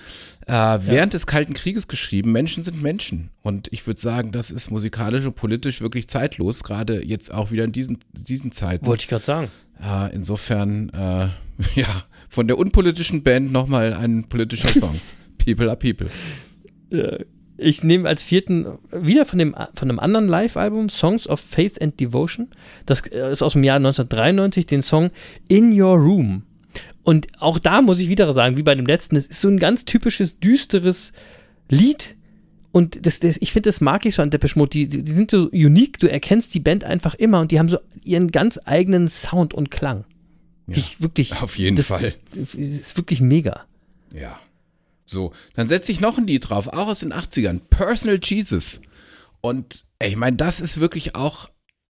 Äh, während des Kalten Krieges geschrieben, Menschen sind Menschen. Und ich würde sagen, das ist musikalisch und politisch wirklich zeitlos, gerade jetzt auch wieder in diesen, diesen Zeiten. Wollte ich gerade sagen. Äh, insofern, ja, von der unpolitischen Band nochmal ein politischer Song. People are People. Ich nehme als vierten wieder von, dem, von einem anderen Live-Album Songs of Faith and Devotion. Das äh, ist aus dem Jahr 1993, den Song In Your Room. Und auch da muss ich wieder sagen, wie bei dem letzten, es ist so ein ganz typisches, düsteres Lied. Und das, das, ich finde, das mag ich so an Depeche Mode. Die, die die sind so unique, du erkennst die Band einfach immer und die haben so ihren ganz eigenen Sound und Klang. Ja, ich wirklich, auf jeden das, Fall. Das ist wirklich mega. Ja. So, dann setze ich noch ein Lied drauf, auch aus den 80ern. Personal Jesus. Und ey, ich meine, das ist wirklich auch,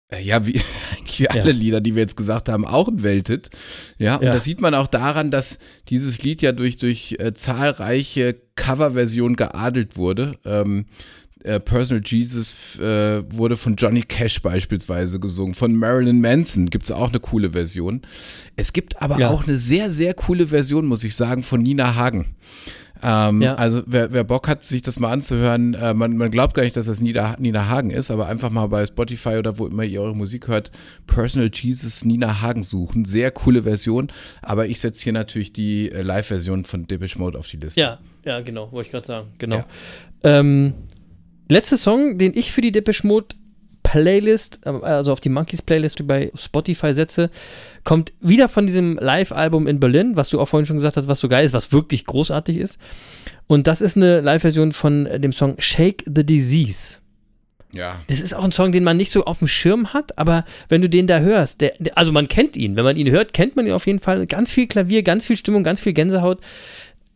äh, ja, wie, wie alle Ja. Lieder, die wir jetzt gesagt haben, auch ein Welthit. Ja, und Ja. das sieht man auch daran, dass dieses Lied ja durch, durch äh, zahlreiche Coverversionen geadelt wurde. Ähm, äh, Personal Jesus äh, wurde von Johnny Cash beispielsweise gesungen, von Marilyn Manson gibt es auch eine coole Version. Es gibt aber Ja. auch eine sehr, sehr coole Version, muss ich sagen, von Nina Hagen. Ähm, Ja. Also wer, wer Bock hat, sich das mal anzuhören, äh, man, man glaubt gar nicht, dass das Nina, Nina Hagen ist, aber einfach mal bei Spotify oder wo immer ihr eure Musik hört, Personal Jesus Nina Hagen suchen. Sehr coole Version, aber ich setze hier natürlich die äh, Live-Version von Depeche Mode auf die Liste. Ja, ja, genau, wollte ich gerade sagen. Genau. Ja. Ähm, letzter Song, den ich für die Depeche Mode Playlist, äh, also auf die Monkeys Playlist bei Spotify setze, kommt wieder von diesem Live-Album in Berlin, was du auch vorhin schon gesagt hast, was so geil ist, was wirklich großartig ist. Und das ist eine Live-Version von dem Song Shake the Disease. ja. Das ist auch ein Song, den man nicht so auf dem Schirm hat, aber wenn du den da hörst, der, der, also man kennt ihn, wenn man ihn hört, kennt man ihn auf jeden Fall. Ganz viel Klavier, ganz viel Stimmung, ganz viel Gänsehaut.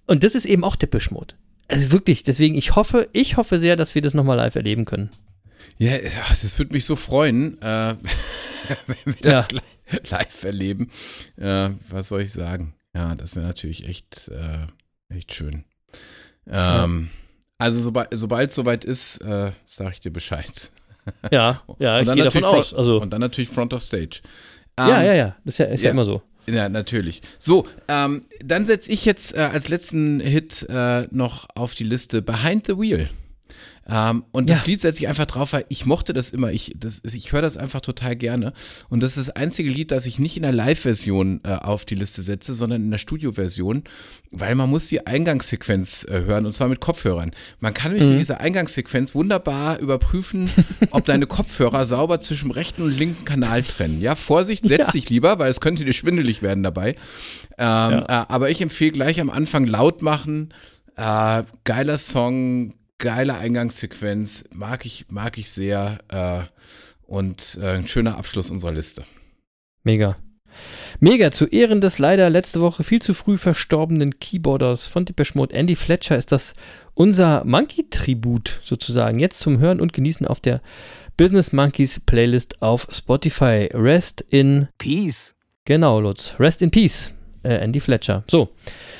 Und das ist eben auch Depeche Mode. Also wirklich, deswegen, ich hoffe, ich hoffe sehr, dass wir das nochmal live erleben können. Ja, das würde mich so freuen, äh, wenn wir das li live erleben. Äh, was soll ich sagen? Ja, das wäre natürlich echt, äh, echt schön. Ähm, Also sobald sobald es soweit ist, äh, sage ich dir Bescheid. Ja, ja, ich gehe davon natürlich aus. Also, und dann natürlich Front of Stage. ja, Ähm, ja, ja, das ist ja, ist ja. ja. immer so. Ja, natürlich. So, ähm, dann setze ich jetzt äh, als letzten Hit äh, noch auf die Liste Behind the Wheel. Ähm, und das Ja. Lied setze ich einfach drauf, weil ich mochte das immer. Ich, das, ich höre das einfach total gerne. Und das ist das einzige Lied, das ich nicht in der Live-Version äh, auf die Liste setze, sondern in der Studio-Version, weil man muss die Eingangssequenz äh, hören und zwar mit Kopfhörern. Man kann nämlich in dieser Eingangssequenz wunderbar überprüfen, ob deine Kopfhörer sauber zwischen rechten und linken Kanal trennen. Ja, Vorsicht, setz Ja. dich lieber, weil es könnte dir schwindelig werden dabei. Ähm, äh, aber ich empfehle gleich am Anfang laut machen. Äh, geiler Song, geile Eingangssequenz, mag ich, mag ich sehr. Äh, und äh, ein schöner Abschluss unserer Liste. Mega. Mega, zu Ehren des leider letzte Woche viel zu früh verstorbenen Keyboarders von Depeche Mode, Andy Fletcher, ist das unser Monkey-Tribut sozusagen. Jetzt zum Hören und Genießen auf der Business Monkeys Playlist auf Spotify. Rest in, Peace. genau, Lutz, Rest in Peace, äh, Andy Fletcher. So,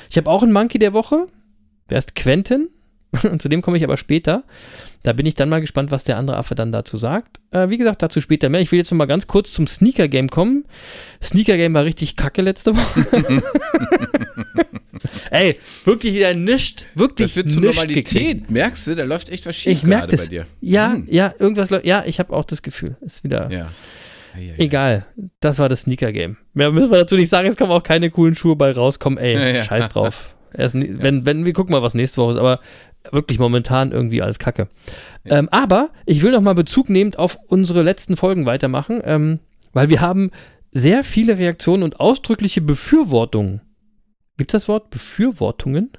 ich habe auch einen Monkey der Woche. Der ist Quentin. Und zu dem komme ich aber später. Da bin ich dann mal gespannt, was der andere Affe dann dazu sagt. Äh, wie gesagt, dazu später mehr. Ich will jetzt noch mal ganz kurz zum Sneaker Game kommen. Sneaker Game war richtig kacke letzte Woche. Ey, wirklich wieder nischt. Wirklich Das wird zur Normalität. gekriegt. Merkst du, da läuft echt was schief Ich merke gerade das. bei dir. Ja, Hm. ja, irgendwas läuft. Ja, ich habe auch das Gefühl. Ist wieder. Ja. Ja, ja, ja. Egal, das war das Sneaker Game. Mehr müssen wir dazu nicht sagen, es kommen auch keine coolen Schuhe bei rauskommen. Ey, scheiß drauf. Erst, wenn, wenn, wir gucken mal, was nächste Woche ist, aber wirklich momentan irgendwie alles Kacke. Ähm, aber ich will noch mal Bezug nehmend auf unsere letzten Folgen weitermachen, ähm, weil wir haben sehr viele Reaktionen und ausdrückliche Befürwortungen. Gibt es das Wort? Befürwortungen?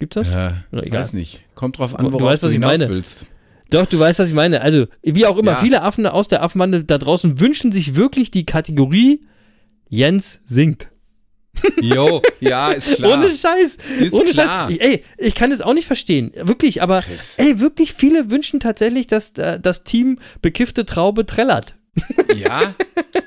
Gibt das? Ja, Oder egal. weiß nicht. Kommt drauf Du- an, du worauf weißt, du, was ich hinaus meine. willst. Doch, du weißt, was ich meine. Also, wie auch immer, Ja. viele Affen aus der Affenbande da draußen wünschen sich wirklich die Kategorie Jens singt. Jo, ja, ist klar. Ohne Scheiß. Ist Ohne klar. Scheiß. Ich, ey, ich kann es auch nicht verstehen. Wirklich, aber Chris. ey, wirklich viele wünschen tatsächlich, dass äh, das Team bekiffte Traube trällert. Ja,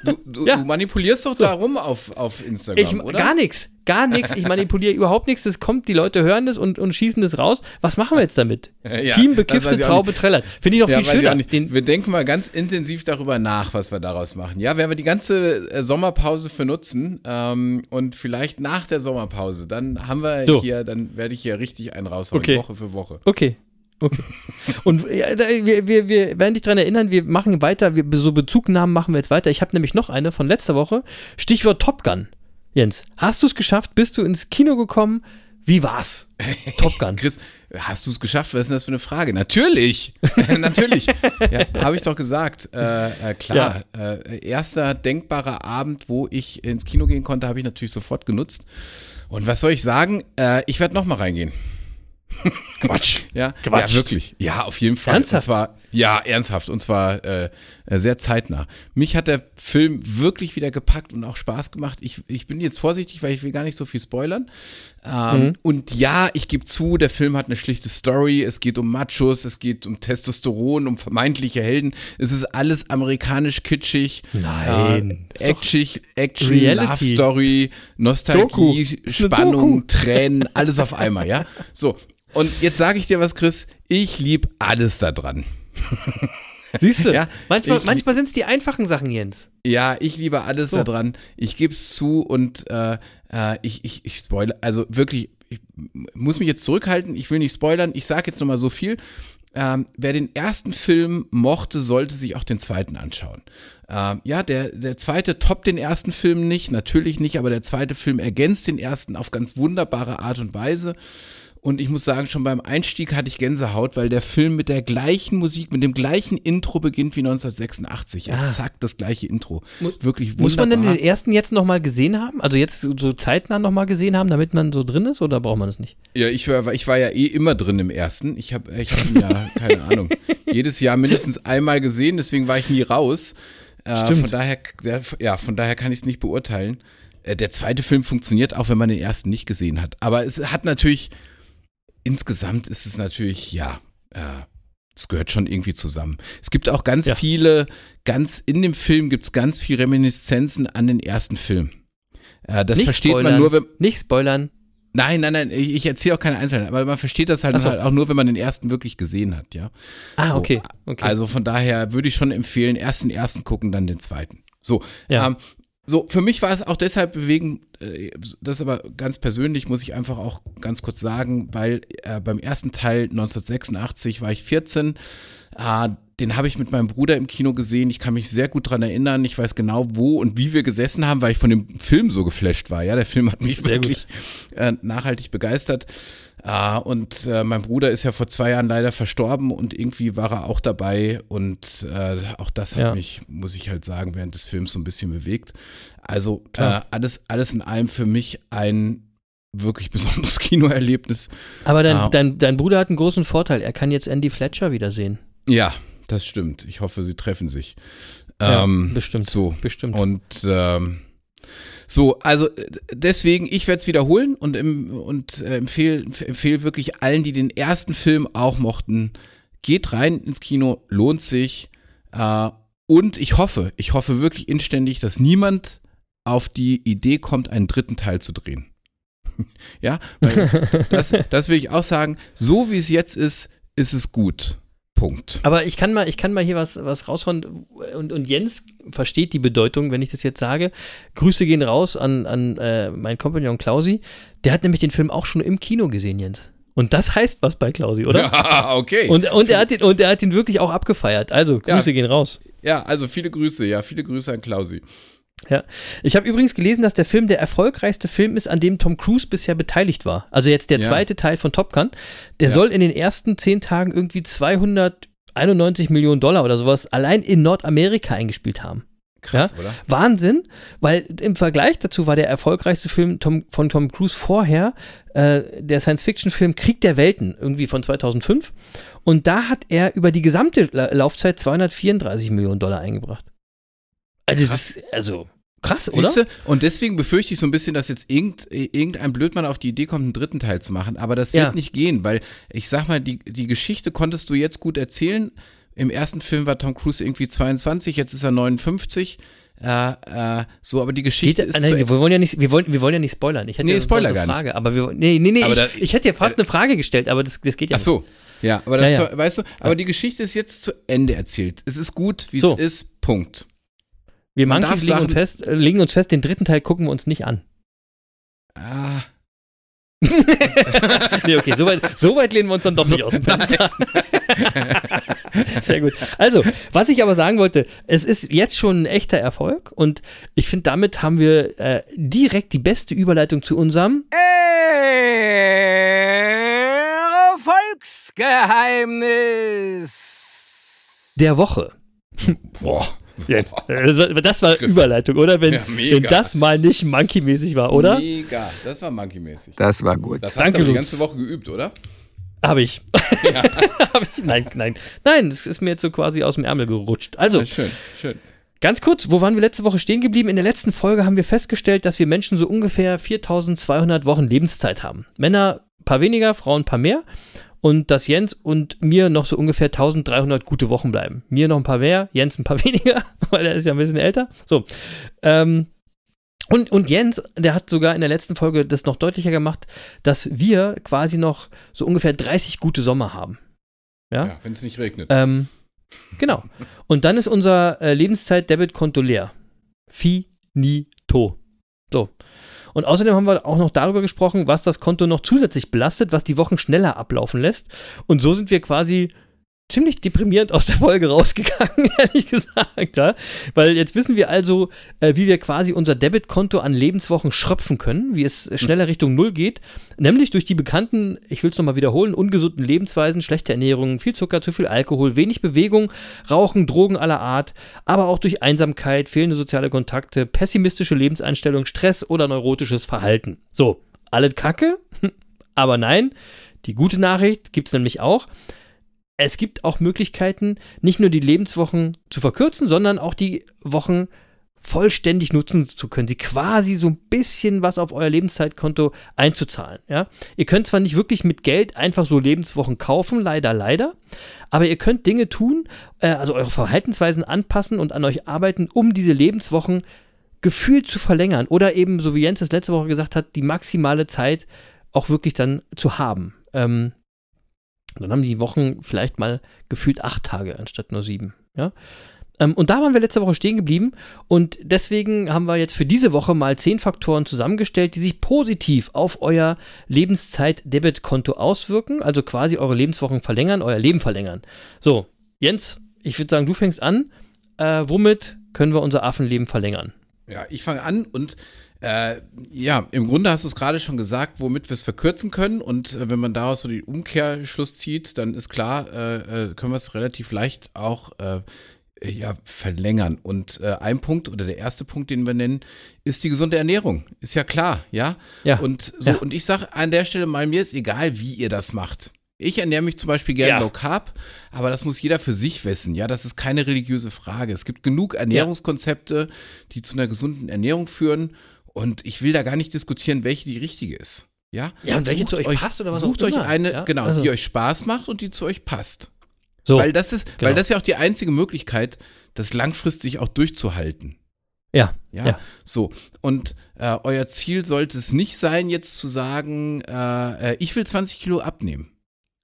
du, du, Ja. du manipulierst doch da rum auf, auf Instagram, Ich, oder? gar nichts. Gar nichts. Ich manipuliere überhaupt nichts. Das kommt, die Leute hören das und, und schießen das raus. Was machen wir jetzt damit? Ja, Team bekiffte Traube trällert. Finde ich doch Ja, viel schöner. wir denken mal ganz intensiv darüber nach, was wir daraus machen. Ja, werden wir die ganze äh, Sommerpause für nutzen ähm, und vielleicht nach der Sommerpause, dann haben wir So. hier, dann werde ich hier richtig einen raushauen, Okay. Woche für Woche. Okay. Okay. Und ja, wir, wir, wir werden dich daran erinnern, wir machen weiter, wir, so Bezugnahmen machen wir jetzt weiter. Ich habe nämlich noch eine von letzter Woche. Stichwort Top Gun. Jens, hast du es geschafft? Bist du ins Kino gekommen? Wie war's? Top Gun. Chris, hast du es geschafft? Was ist denn das für eine Frage? Natürlich, natürlich. Ja, habe ich doch gesagt. Äh, äh, klar, äh, erster denkbarer Abend, wo ich ins Kino gehen konnte, habe ich natürlich sofort genutzt. Und was soll ich sagen? Äh, ich werde noch mal reingehen. Quatsch. Ja, Quatsch. ja, wirklich. Ja, auf jeden Fall. Ernsthaft? Und zwar, Ja, ernsthaft. Und zwar äh, sehr zeitnah. Mich hat der Film wirklich wieder gepackt und auch Spaß gemacht. Ich, ich bin jetzt vorsichtig, weil ich will gar nicht so viel spoilern. Ähm, mhm. Und ja, ich gebe zu, der Film hat eine schlichte Story. Es geht um Machos, es geht um Testosteron, um vermeintliche Helden. Es ist alles amerikanisch kitschig. Nein. Äh, Action, Action Love Story, Nostalgie, Spannung, Tränen, alles auf einmal, ja? So. Und jetzt sage ich dir was, Chris. Ich liebe alles daran. Siehst du? Ja, manchmal manchmal sind es die einfachen Sachen, Jens. Ja, ich liebe alles so. daran. Ich gebe es zu und äh, äh, ich, ich, ich spoilere, also wirklich, ich muss mich jetzt zurückhalten, ich will nicht spoilern, ich sage jetzt nochmal so viel. Ähm, wer den ersten Film mochte, sollte sich auch den zweiten anschauen. Ähm, ja, der, der zweite toppt den ersten Film nicht, natürlich nicht, aber der zweite Film ergänzt den ersten auf ganz wunderbare Art und Weise. Und ich muss sagen, schon beim Einstieg hatte ich Gänsehaut, weil der Film mit der gleichen Musik, mit dem gleichen Intro beginnt wie 1986. Ah. Exakt das gleiche Intro. Wirklich wunderbar. Muss man denn den ersten jetzt nochmal gesehen haben? Also jetzt so zeitnah nochmal gesehen haben, damit man so drin ist oder braucht man das nicht? Ja, ich war, ich war ja eh immer drin im ersten. Ich habe ich hab ja, keine Ahnung, jedes Jahr mindestens einmal gesehen, deswegen war ich nie raus. Äh, von daher, ja, von daher kann ich es nicht beurteilen. Äh, der zweite Film funktioniert auch, wenn man den ersten nicht gesehen hat. Aber es hat natürlich insgesamt ist es natürlich, ja, äh, es gehört schon irgendwie zusammen. Es gibt auch ganz ja. viele, ganz in dem Film gibt es ganz viele Reminiszenzen an den ersten Film. Äh, das nicht versteht spoilern. man nur, wenn. Nicht spoilern. Nein, nein, nein, ich, ich erzähle auch keine Einzelheiten, aber man versteht das halt, so. halt, auch nur, wenn man den ersten wirklich gesehen hat, ja. Ah, so, okay, okay. Also von daher würde ich schon empfehlen, erst den ersten gucken, dann den zweiten. So, ja. ähm, so, für mich war es auch deshalb bewegend, äh, das aber ganz persönlich, muss ich einfach auch ganz kurz sagen, weil äh, beim ersten Teil 1986 war ich 14. Äh, den habe ich mit meinem Bruder im Kino gesehen. Ich kann mich sehr gut daran erinnern. Ich weiß genau, wo und wie wir gesessen haben, weil ich von dem Film so geflasht war. Ja, der Film hat mich sehr wirklich äh, nachhaltig begeistert. Ah, und äh, mein Bruder ist ja vor zwei Jahren leider verstorben und irgendwie war er auch dabei und äh, auch das hat ja. mich, muss ich halt sagen, während des Films so ein bisschen bewegt. Also äh, alles, alles in allem für mich ein wirklich besonderes Kinoerlebnis. Aber dein, ah. dein, dein Bruder hat einen großen Vorteil, er kann jetzt Andy Fletcher wiedersehen. Ja, das stimmt. Ich hoffe, sie treffen sich. Ja, ähm, bestimmt. So. Bestimmt. Und ähm, so, also deswegen, ich werde es wiederholen und, im, und äh, empfehle empfehl wirklich allen, die den ersten Film auch mochten, geht rein ins Kino, lohnt sich. Äh, und ich hoffe, ich hoffe wirklich inständig, dass niemand auf die Idee kommt, einen dritten Teil zu drehen. ja, weil das, das will ich auch sagen, so wie es jetzt ist, ist es gut. Punkt. Aber ich kann mal, ich kann mal hier was, was raushauen und, und Jens versteht die Bedeutung, wenn ich das jetzt sage. Grüße gehen raus an, an äh, meinen Kompagnon Klausi. Der hat nämlich den Film auch schon im Kino gesehen, Jens. Und das heißt was bei Klausi, oder? Ja, okay. Und, und, er, hat ihn, und er hat ihn wirklich auch abgefeiert. Also, Grüße ja. gehen raus. Ja, also viele Grüße, ja, viele Grüße an Klausi. Ja, ich habe übrigens gelesen, dass der Film der erfolgreichste Film ist, an dem Tom Cruise bisher beteiligt war. Also jetzt der ja. zweite Teil von Top Gun. Der ja. soll in den ersten zehn Tagen irgendwie 291 Millionen Dollar oder sowas allein in Nordamerika eingespielt haben. Krass, ja? oder? Wahnsinn, weil im Vergleich dazu war der erfolgreichste Film Tom, von Tom Cruise vorher äh, der Science-Fiction-Film Krieg der Welten, irgendwie von 2005. Und da hat er über die gesamte Laufzeit 234 Millionen Dollar eingebracht. Also, krass. Das, also krass, Siehste? oder? Und deswegen befürchte ich so ein bisschen, dass jetzt irgend, irgendein Blödmann auf die Idee kommt, einen dritten Teil zu machen. Aber das wird ja. nicht gehen, weil ich sag mal, die, die Geschichte konntest du jetzt gut erzählen. Im ersten Film war Tom Cruise irgendwie 22, jetzt ist er 59. Äh, äh, so, aber die Geschichte Geht, ist. Nein, wir wollen ja nicht, wir wollen, wir wollen ja nicht spoilern. Ich hätte nee, ja Spoiler eine gar Frage, nicht. aber wir, nee, nee, nee, ich, da, ich, hätte ja fast äh, eine Frage gestellt, aber das, das geht ja ach so. nicht. Ja, aber das, ja, ja. weißt du, aber die Geschichte ist jetzt zu Ende erzählt. Es ist gut, wie so. es ist. Punkt. Wir Monkeys legen, uns fest, äh, legen uns fest, den dritten Teil gucken wir uns nicht an. Ah. nee, okay, so weit, so weit lehnen wir uns dann doch nicht aus dem Fenster. Sehr gut. Also, was ich aber sagen wollte, es ist jetzt schon ein echter Erfolg und ich finde, damit haben wir äh, direkt die beste Überleitung zu unserem Erfolgsgeheimnis der Woche. Boah. Jetzt. Das war, das war Überleitung, oder? Wenn, ja, wenn das mal nicht monkey-mäßig war, oder? Mega. Das war monkey-mäßig. Das war gut. Das hast Danke, du die ganze Woche geübt, oder? Habe ich. Ja. Hab ich. Nein, nein. Nein, das ist mir jetzt so quasi aus dem Ärmel gerutscht. Also, Ja, schön, schön. Ganz kurz, wo waren wir letzte Woche stehen geblieben? In der letzten Folge haben wir festgestellt, dass wir Menschen so ungefähr 4200 Wochen Lebenszeit haben. Männer ein paar weniger, Frauen ein paar mehr. Und dass Jens und mir noch so ungefähr 1300 gute Wochen bleiben. Mir noch ein paar mehr, Jens ein paar weniger, weil er ist ja ein bisschen älter. So. Ähm, und, und Jens, der hat sogar in der letzten Folge das noch deutlicher gemacht, dass wir quasi noch so ungefähr 30 gute Sommer haben. Ja, Ja, wenn es nicht regnet. ähm, genau. Und dann ist unser äh, Lebenszeit-Debitkonto leer. Finito. Und außerdem haben wir auch noch darüber gesprochen, was das Konto noch zusätzlich belastet, was die Wochen schneller ablaufen lässt. Und so sind wir quasi ziemlich deprimierend aus der Folge rausgegangen, ehrlich gesagt. Ja? Weil jetzt wissen wir also, äh, wie wir quasi unser Debitkonto an Lebenswochen schröpfen können, wie es schneller Richtung Null geht. Nämlich durch die bekannten, ich will es nochmal wiederholen, ungesunden Lebensweisen, schlechte Ernährung, viel Zucker, zu viel Alkohol, wenig Bewegung, Rauchen, Drogen aller Art, aber auch durch Einsamkeit, fehlende soziale Kontakte, pessimistische Lebenseinstellung, Stress oder neurotisches Verhalten. So, alles Kacke, aber nein, die gute Nachricht gibt es nämlich auch es gibt auch Möglichkeiten, nicht nur die Lebenswochen zu verkürzen, sondern auch die Wochen vollständig nutzen zu können, sie quasi so ein bisschen was auf euer Lebenszeitkonto einzuzahlen. Ja? Ihr könnt zwar nicht wirklich mit Geld einfach so Lebenswochen kaufen, leider, leider, aber ihr könnt Dinge tun, äh, also eure Verhaltensweisen anpassen und an euch arbeiten, um diese Lebenswochen gefühlt zu verlängern oder eben, so wie Jens es letzte Woche gesagt hat, die maximale Zeit auch wirklich dann zu haben. Ähm, dann haben die Wochen vielleicht mal gefühlt acht Tage anstatt nur sieben. Ja? Ähm, und da waren wir letzte Woche stehen geblieben. Und deswegen haben wir jetzt für diese Woche mal zehn Faktoren zusammengestellt, die sich positiv auf euer Lebenszeit-Debitkonto auswirken. Also quasi eure Lebenswochen verlängern, euer Leben verlängern. So, Jens, ich würde sagen, du fängst an. Äh, womit können wir unser Affenleben verlängern? Ja, ich fange an und äh, ja, im Grunde hast du es gerade schon gesagt, womit wir es verkürzen können. Und äh, wenn man daraus so den Umkehrschluss zieht, dann ist klar, äh, äh können wir es relativ leicht auch äh, ja, verlängern. Und äh, ein Punkt oder der erste Punkt, den wir nennen, ist die gesunde Ernährung. Ist ja klar, ja. Ja. Und so, Ja. und ich sage an der Stelle mal, mir ist egal, wie ihr das macht. Ich ernähre mich zum Beispiel gerne Ja. low carb, aber das muss jeder für sich wissen. Ja, das ist keine religiöse Frage. Es gibt genug Ernährungskonzepte, die zu einer gesunden Ernährung führen. Und ich will da gar nicht diskutieren, welche die richtige ist. Ja, Ja, und welche zu euch passt oder was Sucht auch euch immer. eine, Ja, genau, also- die euch Spaß macht und die zu euch passt. So, Weil das ist, genau. weil das ja auch die einzige Möglichkeit, das langfristig auch durchzuhalten. ja, Ja, Ja. so. Und äh, euer Ziel sollte es nicht sein, jetzt zu sagen, äh, äh, ich will 20 Kilo abnehmen.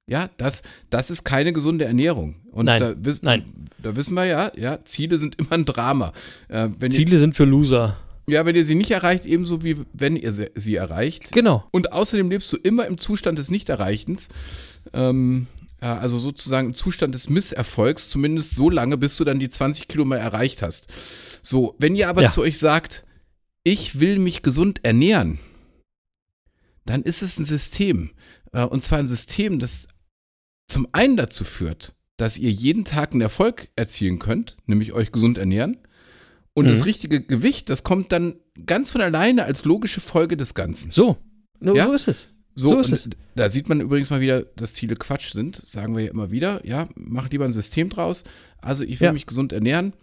Ja, das, das ist keine gesunde Ernährung. Und Nein, da, wiss, nein. da wissen wir ja, ja, Ziele sind immer ein Drama. Äh, wenn ihr, Ziele sind für Loser. Ja, wenn ihr sie nicht erreicht, ebenso wie wenn ihr sie, erreicht. Genau. Und außerdem lebst du immer im Zustand des Nichterreichens. Ähm, also sozusagen im Zustand des Misserfolgs, zumindest so lange, bis du dann die 20 Kilo mal erreicht hast. So, wenn ihr aber Ja. zu euch sagt, ich will mich gesund ernähren, dann ist es ein System. Äh, und zwar ein System, das zum einen dazu führt, dass ihr jeden Tag einen Erfolg erzielen könnt, nämlich euch gesund ernähren. Und Mhm. das richtige Gewicht, das kommt dann ganz von alleine als logische Folge des Ganzen. So. No, Ja? So ist es. So, So ist es. da sieht man übrigens mal wieder, dass Ziele Quatsch sind, sagen wir ja immer wieder. Ja, mach lieber ein System draus. Also ich will Ja. mich gesund ernähren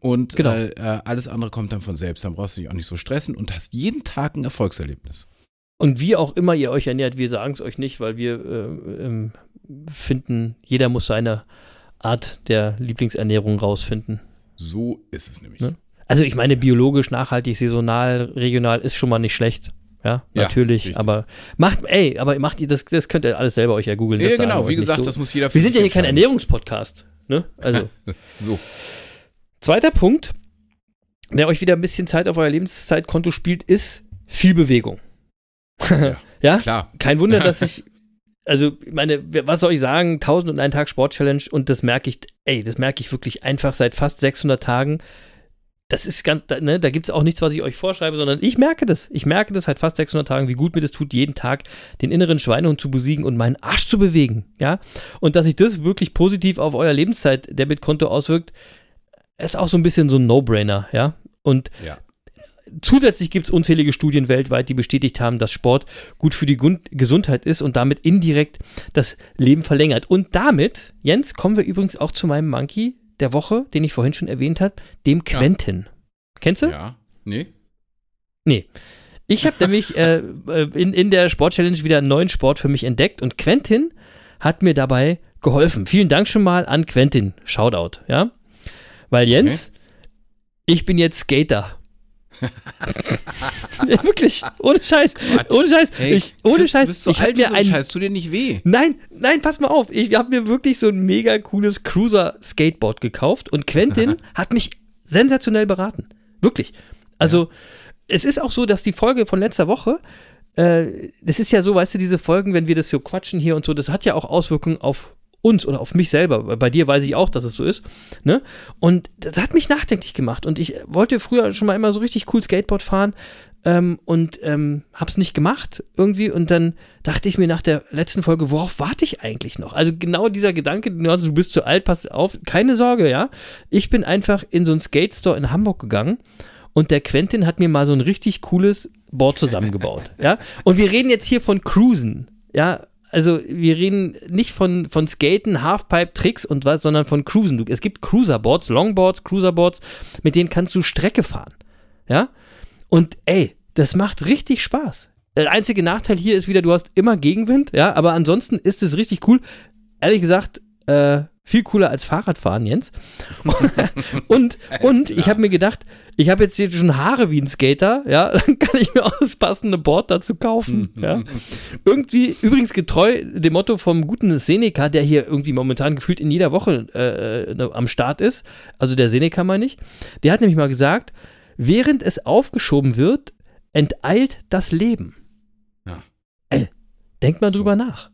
und Genau. äh, äh, alles andere kommt dann von selbst. Dann brauchst du dich auch nicht so stressen und hast jeden Tag ein Erfolgserlebnis. Und wie auch immer ihr euch ernährt, wir sagen es euch nicht, weil wir äh, ähm, finden, jeder muss seine Art der Lieblingsernährung rausfinden. So ist es nämlich. Ne? Also ich meine, biologisch, nachhaltig, saisonal, regional ist schon mal nicht schlecht. Ja, Ja, natürlich. richtig. aber macht, ey, aber macht ihr das, das könnt ihr alles selber euch ja googeln. Ja, genau, wie gesagt, so. das muss jeder für Wir sind ja hier kein. Ernährungspodcast. Ne? Also, So, zweiter Punkt, der euch wieder ein bisschen Zeit auf euer Lebenszeitkonto spielt, ist viel Bewegung. Ja. ja? klar. Kein Wunder, dass ich, also, ich meine, was soll ich sagen? 1000 und ein Tag Sport-Challenge und das merke ich, ey, das merke ich wirklich einfach seit fast 600 Tagen. Das ist ganz, ne, da gibt es auch nichts, was ich euch vorschreibe, sondern ich merke das. Ich merke das seit fast 600 Tagen, wie gut mir das tut, jeden Tag den inneren Schweinehund zu besiegen und meinen Arsch zu bewegen, ja. Und dass sich das wirklich positiv auf euer Lebenszeit-Debitkonto auswirkt, ist auch so ein bisschen so ein No-Brainer, ja. Und Ja. Zusätzlich gibt es unzählige Studien weltweit, die bestätigt haben, dass Sport gut für die Gun Gesundheit ist und damit indirekt das Leben verlängert. Und damit, Jens, kommen wir übrigens auch zu meinem Monkey der Woche, den ich vorhin schon erwähnt habe, dem Quentin. Kennst du? Ja. Nee? Nee. Ich habe nämlich äh, äh, in, in der Sport-Challenge wieder einen neuen Sport für mich entdeckt und Quentin hat mir dabei geholfen. Vielen Dank schon mal an Quentin. Shoutout, ja? Weil Jens, ich bin jetzt Skater. ja, wirklich, ohne Scheiß, ohne Scheiß, Hey, ich, ohne Chris, Scheiß, bist so ich hab wie mir so ein ein, Scheiß, tu dir nicht weh. nein, nein, pass mal auf, ich habe mir wirklich so ein mega cooles Cruiser Skateboard gekauft und Quentin hat mich sensationell beraten, wirklich. Also es ist auch so, dass die Folge von letzter Woche, äh, das ist ja so, weißt du, diese Folgen, wenn wir das so quatschen hier und so, das hat ja auch Auswirkungen auf uns oder auf mich selber. Bei- dir weiß ich auch, dass es so ist. Ne? Und das hat mich nachdenklich gemacht. Und ich wollte früher schon mal immer so richtig cool Skateboard fahren ähm, und ähm, hab's nicht gemacht irgendwie. Und dann dachte ich mir nach der letzten Folge, worauf warte ich eigentlich noch? Also genau dieser Gedanke, du bist zu alt, pass auf, keine Sorge, ja. Ich bin einfach in so einen Skate Store in Hamburg gegangen und der Quentin hat mir mal so ein richtig cooles Board zusammengebaut, ja. Und wir reden jetzt hier von Cruisen, ja. Also wir reden nicht von, von Skaten, Halfpipe, Tricks und was, sondern von Cruisen. Es gibt Cruiserboards, Longboards, Cruiserboards, mit denen kannst du Strecke fahren, ja. Und ey, das macht richtig Spaß. Der einzige Nachteil hier ist wieder, du hast immer Gegenwind, ja, aber ansonsten ist es richtig cool. Ehrlich gesagt, äh, viel cooler als Fahrradfahren, Jens. und und ich habe mir gedacht, ich habe jetzt hier schon Haare wie ein Skater, ja, dann kann ich mir auch das passende Board dazu kaufen, ja. Irgendwie, übrigens getreu dem Motto vom guten Seneca, der hier irgendwie momentan gefühlt in jeder Woche äh, äh, am Start ist, also der Seneca meine ich, der hat nämlich mal gesagt, während es aufgeschoben wird, enteilt das Leben. Ja. Ey, denkt mal So. drüber nach.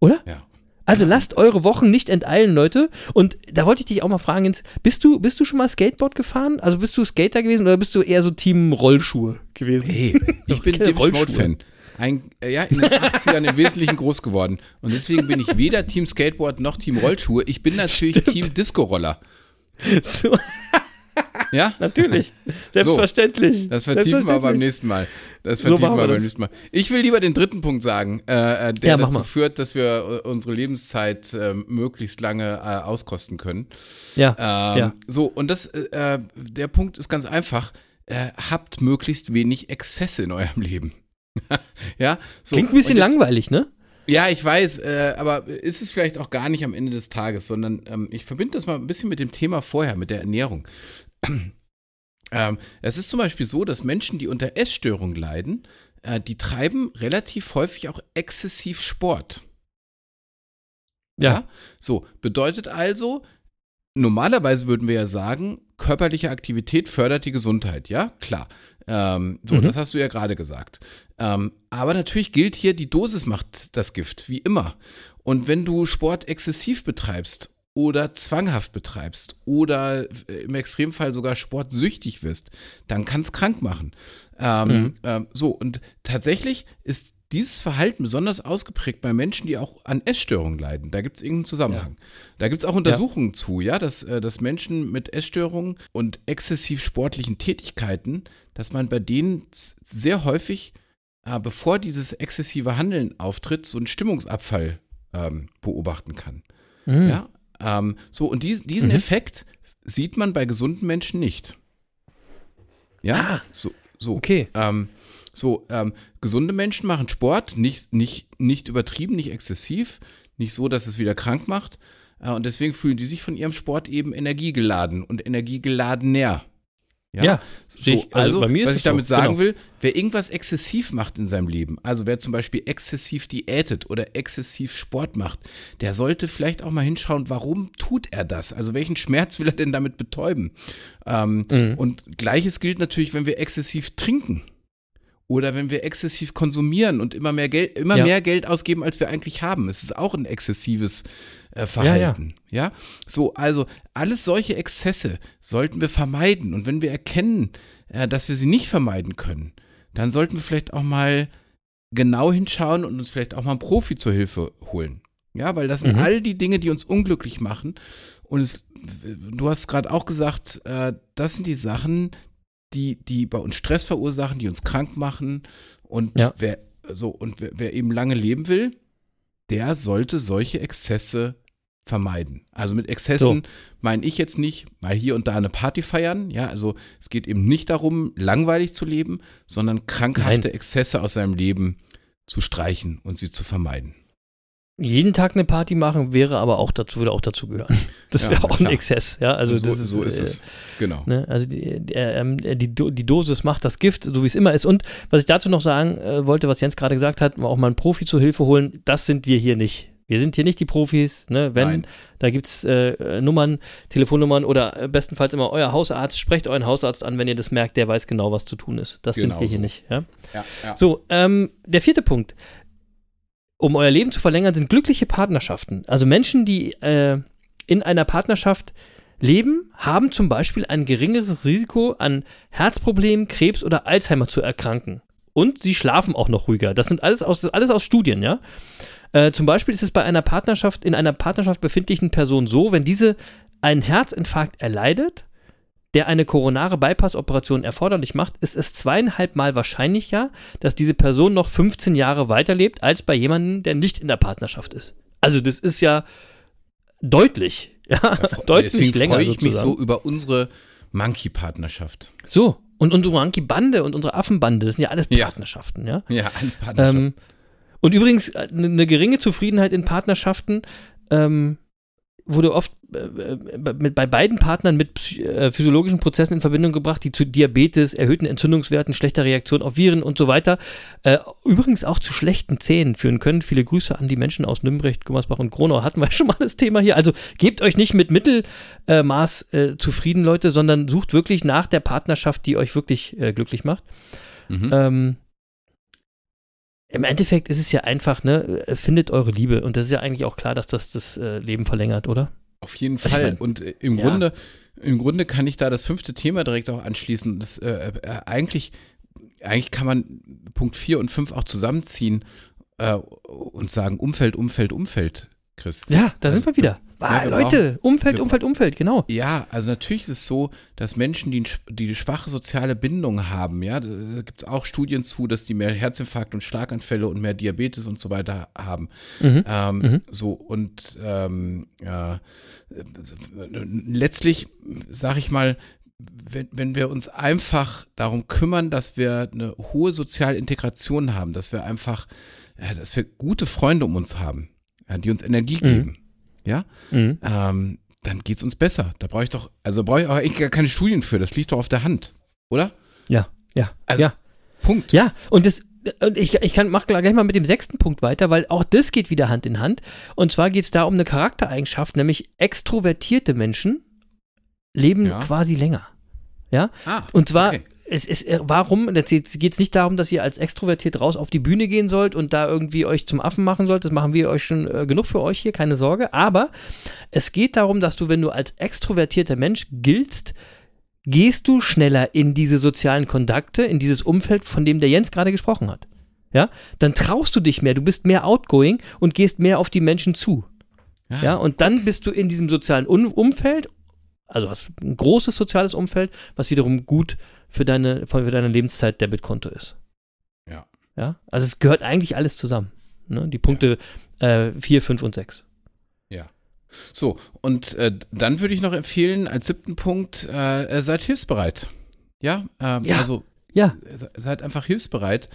Oder? Ja. Also lasst eure Wochen nicht enteilen, Leute. Und da wollte ich dich auch mal fragen, Jens, bist du, bist du schon mal Skateboard gefahren? Also bist du Skater gewesen oder bist du eher so Team Rollschuhe gewesen? Hey, ich bin Okay, Depeche Rollschuhe. Mode-Fan. Ein, äh, ja, in den 80ern im Wesentlichen groß geworden. Und deswegen bin ich weder Team Skateboard noch Team Rollschuhe. Ich bin natürlich Team Disco-Roller. So, Ja? natürlich. Selbstverständlich. Das vertiefen wir beim nächsten Mal. Das So vertiefen machen wir beim nächsten Mal. Ich will lieber den dritten Punkt sagen, äh, äh, der Ja, dazu mal. führt, dass wir äh, unsere Lebenszeit äh, möglichst lange äh, auskosten können. Ja, Ähm, ja. So, und das, äh, der Punkt ist ganz einfach. Habt möglichst wenig Exzesse in eurem Leben. ja, so. Klingt ein bisschen jetzt- langweilig, ne? Ja, ich weiß, äh, aber ist es vielleicht auch gar nicht am Ende des Tages, sondern ähm, ich verbinde das mal ein bisschen mit dem Thema vorher, mit der Ernährung. ähm, es ist zum Beispiel so, dass Menschen, die unter Essstörungen leiden, äh, die treiben relativ häufig auch exzessiv Sport. Ja. So, bedeutet also, normalerweise würden wir ja sagen, körperliche Aktivität fördert die Gesundheit, ja? Klar. Ähm, so, Mhm. das hast du ja gerade gesagt. Ähm, aber natürlich gilt hier, die Dosis macht das Gift, wie immer. Und wenn du Sport exzessiv betreibst oder zwanghaft betreibst oder äh, im Extremfall sogar sportsüchtig wirst, dann kann es krank machen. Ähm, Mhm. ähm, so, und tatsächlich ist dieses Verhalten besonders ausgeprägt bei Menschen, die auch an Essstörungen leiden. Da gibt es irgendeinen Zusammenhang. Da gibt es auch Untersuchungen zu, ja, dass, äh, dass Menschen mit Essstörungen und exzessiv sportlichen Tätigkeiten, dass man bei denen sehr häufig, äh, bevor dieses exzessive Handeln auftritt, so einen Stimmungsabfall ähm, beobachten kann. Mhm. Ja, ähm, so und dies, diesen Mhm. Effekt sieht man bei gesunden Menschen nicht. Ja, so, so. Ah. Okay. Ähm, so, ähm, gesunde Menschen machen Sport, nicht, nicht, nicht übertrieben, nicht exzessiv, nicht so, dass es wieder krank macht. Äh, und deswegen fühlen die sich von ihrem Sport eben energiegeladen und energiegeladener. Ja, sehe so, ich. Also also, bei mir ist was ich damit so, sagen genau. will, wer irgendwas exzessiv macht in seinem Leben, also wer zum Beispiel exzessiv diätet oder exzessiv Sport macht, der sollte vielleicht auch mal hinschauen, warum tut er das? Also welchen Schmerz will er denn damit betäuben? Ähm, Mhm. Und gleiches gilt natürlich, wenn wir exzessiv trinken. Oder wenn wir exzessiv konsumieren und immer mehr Geld, immer Ja. mehr Geld ausgeben, als wir eigentlich haben. Es ist auch ein exzessives äh, Verhalten. Ja, So, also alles solche Exzesse sollten wir vermeiden. Und wenn wir erkennen, äh, dass wir sie nicht vermeiden können, dann sollten wir vielleicht auch mal genau hinschauen und uns vielleicht auch mal einen Profi zur Hilfe holen. Ja, weil das sind Mhm. all die Dinge, die uns unglücklich machen. Und es, du hast gerade auch gesagt, äh, das sind die Sachen, die, die bei uns Stress verursachen, die uns krank machen. Und Ja. wer so, und wer, wer eben lange leben will, der sollte solche Exzesse vermeiden. Also mit Exzessen meine ich jetzt nicht mal hier und da eine Party feiern. Ja, also es geht eben nicht darum, langweilig zu leben, sondern krankhafte Nein. Exzesse aus seinem Leben zu streichen und sie zu vermeiden. Jeden Tag eine Party machen wäre aber auch dazu, würde auch dazu gehören. Das Ja, wäre auch ein klar. Exzess, ja. Also so, das ist, so ist äh, es. Genau. Ne? Also die, die, ähm, die, Do- die Dosis macht das Gift, so wie es immer ist. Und was ich dazu noch sagen äh, wollte, was Jens gerade gesagt hat, auch mal einen Profi zur Hilfe holen, das sind wir hier nicht. Wir sind hier nicht die Profis. Ne? Wenn, Nein. da gibt es äh, äh, Nummern, Telefonnummern oder äh, bestenfalls immer euer Hausarzt. Sprecht euren Hausarzt an, wenn ihr das merkt, der weiß genau, was zu tun ist. Das Genau sind wir hier so. nicht. Ja? Ja, ja. So, ähm, der vierte Punkt. Um euer Leben zu verlängern, sind glückliche Partnerschaften. Also Menschen, die äh, in einer Partnerschaft leben, haben zum Beispiel ein geringeres Risiko an Herzproblemen, Krebs oder Alzheimer zu erkranken. Und sie schlafen auch noch ruhiger. Das sind alles aus, alles aus Studien, ja. Äh, zum Beispiel ist es bei einer Partnerschaft, in einer Partnerschaft befindlichen Person so, wenn diese einen Herzinfarkt erleidet, der eine koronare Bypass-Operation erforderlich macht, ist es zweieinhalb Mal wahrscheinlicher, dass diese Person noch 15 Jahre weiterlebt, als bei jemandem, der nicht in der Partnerschaft ist. Also das ist ja deutlich, ja, deutlich Deswegen länger freue ich mich sozusagen. so über unsere Monkey-Partnerschaft. So, und unsere Monkey-Bande und unsere Affenbande, das sind ja alles Ja. Partnerschaften, ja. Ja, alles Partnerschaft. Ähm, und übrigens, äh, eine eine geringe Zufriedenheit in Partnerschaften ähm, wurde oft äh, äh, mit, bei beiden Partnern mit äh, physiologischen Prozessen in Verbindung gebracht, die zu Diabetes, erhöhten Entzündungswerten, schlechter Reaktion auf Viren und so weiter, äh, übrigens auch zu schlechten Zähnen führen können. Viele Grüße an die Menschen aus Nürnberg, Gummersbach und Gronau hatten wir schon mal das Thema hier. Also gebt euch nicht mit Mittelmaß äh, zufrieden, Leute, sondern sucht wirklich nach der Partnerschaft, die euch wirklich äh, glücklich macht. mhm. Ähm, Im Endeffekt ist es ja einfach, ne, äh, findet eure Liebe. Und das ist ja eigentlich auch klar, dass das das äh, Leben verlängert, oder? Auf jeden ich Fall. mein, und äh, im ja. Grunde, im Grunde kann ich da das fünfte Thema direkt auch anschließen. Das, äh, äh, eigentlich, eigentlich kann man Punkt 4 und 5 auch zusammenziehen äh, und sagen Umfeld, Umfeld, Umfeld, Chris. Ja, da Also, sind wir wieder. Ah, wir Leute, Umfeld, wir Umfeld, Umfeld, genau. Ja, also natürlich ist es so, dass Menschen, die, die schwache soziale Bindung haben, ja, da gibt es auch Studien zu, dass die mehr Herzinfarkt und Schlaganfälle und mehr Diabetes und so weiter haben. Mhm. Ähm, Mhm. So, und ähm, ja, letztlich sage ich mal, wenn, wenn wir uns einfach darum kümmern, dass wir eine hohe soziale Integration haben, dass wir einfach, ja, dass wir gute Freunde um uns haben, ja, die uns Energie Mhm. geben, ja, Mhm. ähm, dann geht's uns besser. Da brauche ich doch, also brauche ich auch eigentlich gar keine Studien für, das liegt doch auf der Hand, oder? Ja, ja, Also- ja. Punkt. Ja, und das. Und ich, ich kann, mach gleich mal mit dem sechsten Punkt weiter, weil auch das geht wieder Hand in Hand. Und zwar geht es da um eine Charaktereigenschaft, nämlich extrovertierte Menschen leben Ja. quasi länger. Ja, Ah, Und zwar, okay. Es ist, äh, warum, jetzt geht es nicht darum, dass ihr als extrovertiert raus auf die Bühne gehen sollt und da irgendwie euch zum Affen machen sollt. Das machen wir euch schon äh, genug für euch hier, keine Sorge. Aber es geht darum, dass du, wenn du als extrovertierter Mensch giltst, gehst du schneller in diese sozialen Kontakte, in dieses Umfeld, von dem der Jens gerade gesprochen hat. Ja, dann traust du dich mehr, du bist mehr outgoing und gehst mehr auf die Menschen zu. Ja, und dann bist du in diesem sozialen Un Umfeld, also ein großes soziales Umfeld, was wiederum gut für deine, für deine Lebenszeit Debitkonto ist. Ja. Ja, also es gehört eigentlich alles zusammen. Ne? Die Punkte 4, 5 und 6. So, und äh, dann würde ich noch empfehlen, als siebten Punkt, äh, äh, seid hilfsbereit. Ja, ähm, Ja. also Ja, se- seid einfach hilfsbereit.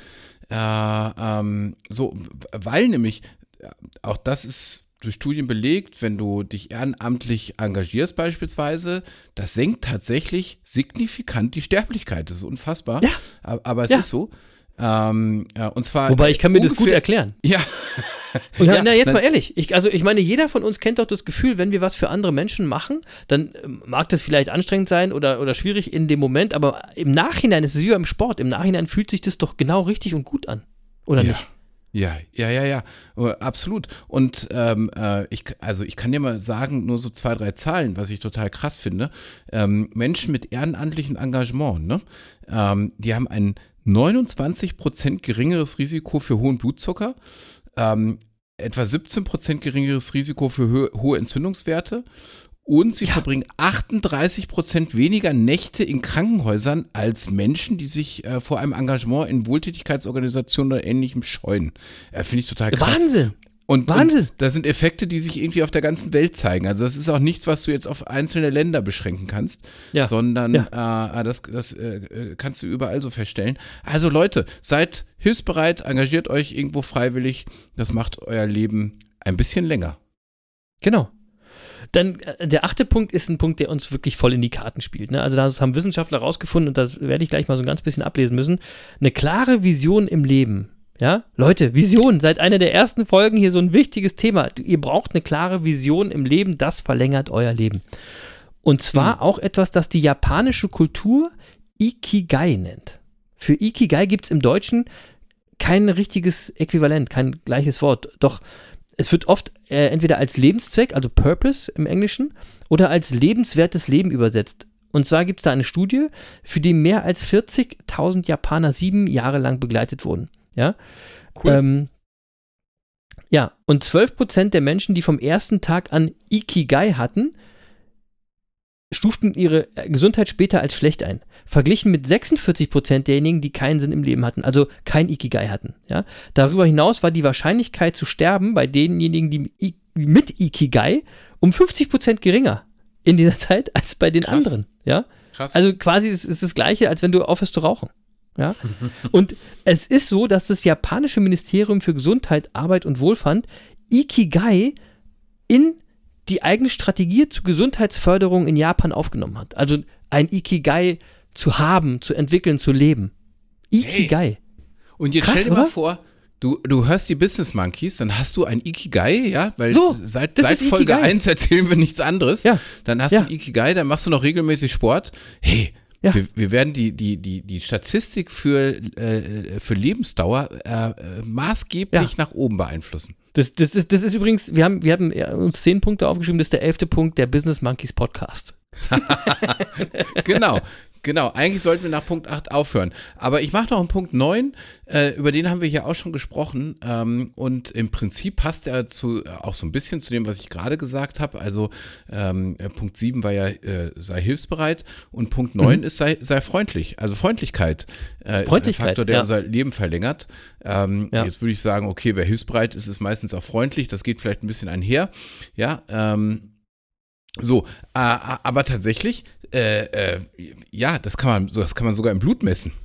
Äh, ähm, so, weil nämlich, äh, auch das ist durch Studien belegt, wenn du dich ehrenamtlich engagierst beispielsweise, das senkt tatsächlich signifikant die Sterblichkeit. Das ist unfassbar. Ja. Aber, aber es Ja. ist so. Ähm, ja, und zwar. wobei ich kann mir das gut erklären. Ja. Und ja, Ja, na, jetzt mal ehrlich. Ich, also, ich meine, jeder von uns kennt doch das Gefühl, wenn wir was für andere Menschen machen, dann ähm, mag das vielleicht anstrengend sein oder, oder schwierig in dem Moment, aber im Nachhinein ist es wie beim Sport. Im Nachhinein fühlt sich das doch genau richtig und gut an. Oder ja. nicht? Ja, ja, ja, ja, äh, absolut. Und ähm, äh, ich, also ich kann dir mal sagen, nur so zwei, drei Zahlen, was ich total krass finde. Ähm, Menschen mit ehrenamtlichem Engagement, ne, ähm, die haben ein 29 Prozent geringeres Risiko für hohen Blutzucker, ähm, etwa 17 Prozent geringeres Risiko für hohe Entzündungswerte Und sie verbringen 38 Prozent weniger Nächte in Krankenhäusern als Menschen, die sich äh, vor einem Engagement in Wohltätigkeitsorganisationen oder ähnlichem scheuen. Äh, Finde ich total krass. Wahnsinn! Und, Wahnsinn. und das sind Effekte, die sich irgendwie auf der ganzen Welt zeigen. Also das ist auch nichts, was du jetzt auf einzelne Länder beschränken kannst, Ja. sondern Ja. Äh, das, das äh, äh, kannst du überall so feststellen. Also Leute, seid hilfsbereit, engagiert euch irgendwo freiwillig. Das macht euer Leben ein bisschen länger. Genau. Dann äh, der achte Punkt ist ein Punkt, der uns wirklich voll in die Karten spielt. Ne? Also das haben Wissenschaftler rausgefunden und das werde ich gleich mal so ein ganz bisschen ablesen müssen. Eine klare Vision im Leben. Ja, Leute, Vision, seit einer der ersten Folgen hier so ein wichtiges Thema. Ihr braucht eine klare Vision im Leben, das verlängert euer Leben. Und zwar auch etwas, das die japanische Kultur Ikigai nennt. Für Ikigai gibt es im Deutschen kein richtiges Äquivalent, kein gleiches Wort. Doch es wird oft äh, entweder als Lebenszweck, also Purpose im Englischen, oder als lebenswertes Leben übersetzt. Und zwar gibt es da eine Studie, für die mehr als 40.000 Japaner sieben Jahre lang begleitet wurden. Ja, Cool. ähm, ja, und 12% der Menschen, die vom ersten Tag an Ikigai hatten, stuften ihre äh, Gesundheit später als schlecht ein. Verglichen mit 46% derjenigen, die keinen Sinn im Leben hatten, also kein Ikigai hatten. Ja? Darüber hinaus war die Wahrscheinlichkeit zu sterben bei denjenigen, die I mit Ikigai um 50% geringer in dieser Zeit als bei den Krass. anderen. Ja? Krass. Also quasi ist es das Gleiche, als wenn du aufhörst zu rauchen. Ja? Und es ist so, dass das japanische Ministerium für Gesundheit, Arbeit und Wohlfahrt Ikigai in die eigene Strategie zur Gesundheitsförderung in Japan aufgenommen hat. Also ein Ikigai zu haben, zu entwickeln, zu leben. Ikigai. Und jetzt Krass, stell dir mal oder? vor, du, du hörst die Business Monkeys, dann hast du ein Ikigai, ja, weil So, seit, seit Folge Ikigai. 1 erzählen wir nichts anderes. Ja. Dann hast Ja. du ein Ikigai, dann machst du noch regelmäßig Sport. Hey, Ja. wir, wir werden die, die, die, die Statistik für, äh, für Lebensdauer äh, äh, maßgeblich nach oben beeinflussen. Das, das, ist, das ist übrigens, wir haben, wir haben äh, uns zehn Punkte aufgeschrieben, das ist der elfte Punkt der Business Monkeys Podcast. genau. Genau, eigentlich sollten wir nach Punkt 8 aufhören. Aber ich mache noch einen Punkt 9, äh, über den haben wir hier auch schon gesprochen. Ähm, und im Prinzip passt er zu, äh, auch so ein bisschen zu dem, was ich gerade gesagt habe. Also ähm, äh, Punkt 7 war ja, äh, sei hilfsbereit und Punkt 9 ist, sei, sei freundlich. Also Freundlichkeit, äh, ist ein Freundlichkeit, Faktor, der ja. unser Leben verlängert. Ähm, Ja. Jetzt würde ich sagen, okay, wer hilfsbereit ist, ist meistens auch freundlich. Das geht vielleicht ein bisschen einher. Ja, ähm, so, äh, aber tatsächlich, äh, äh, ja, das kann man, so, das kann man sogar im Blut messen.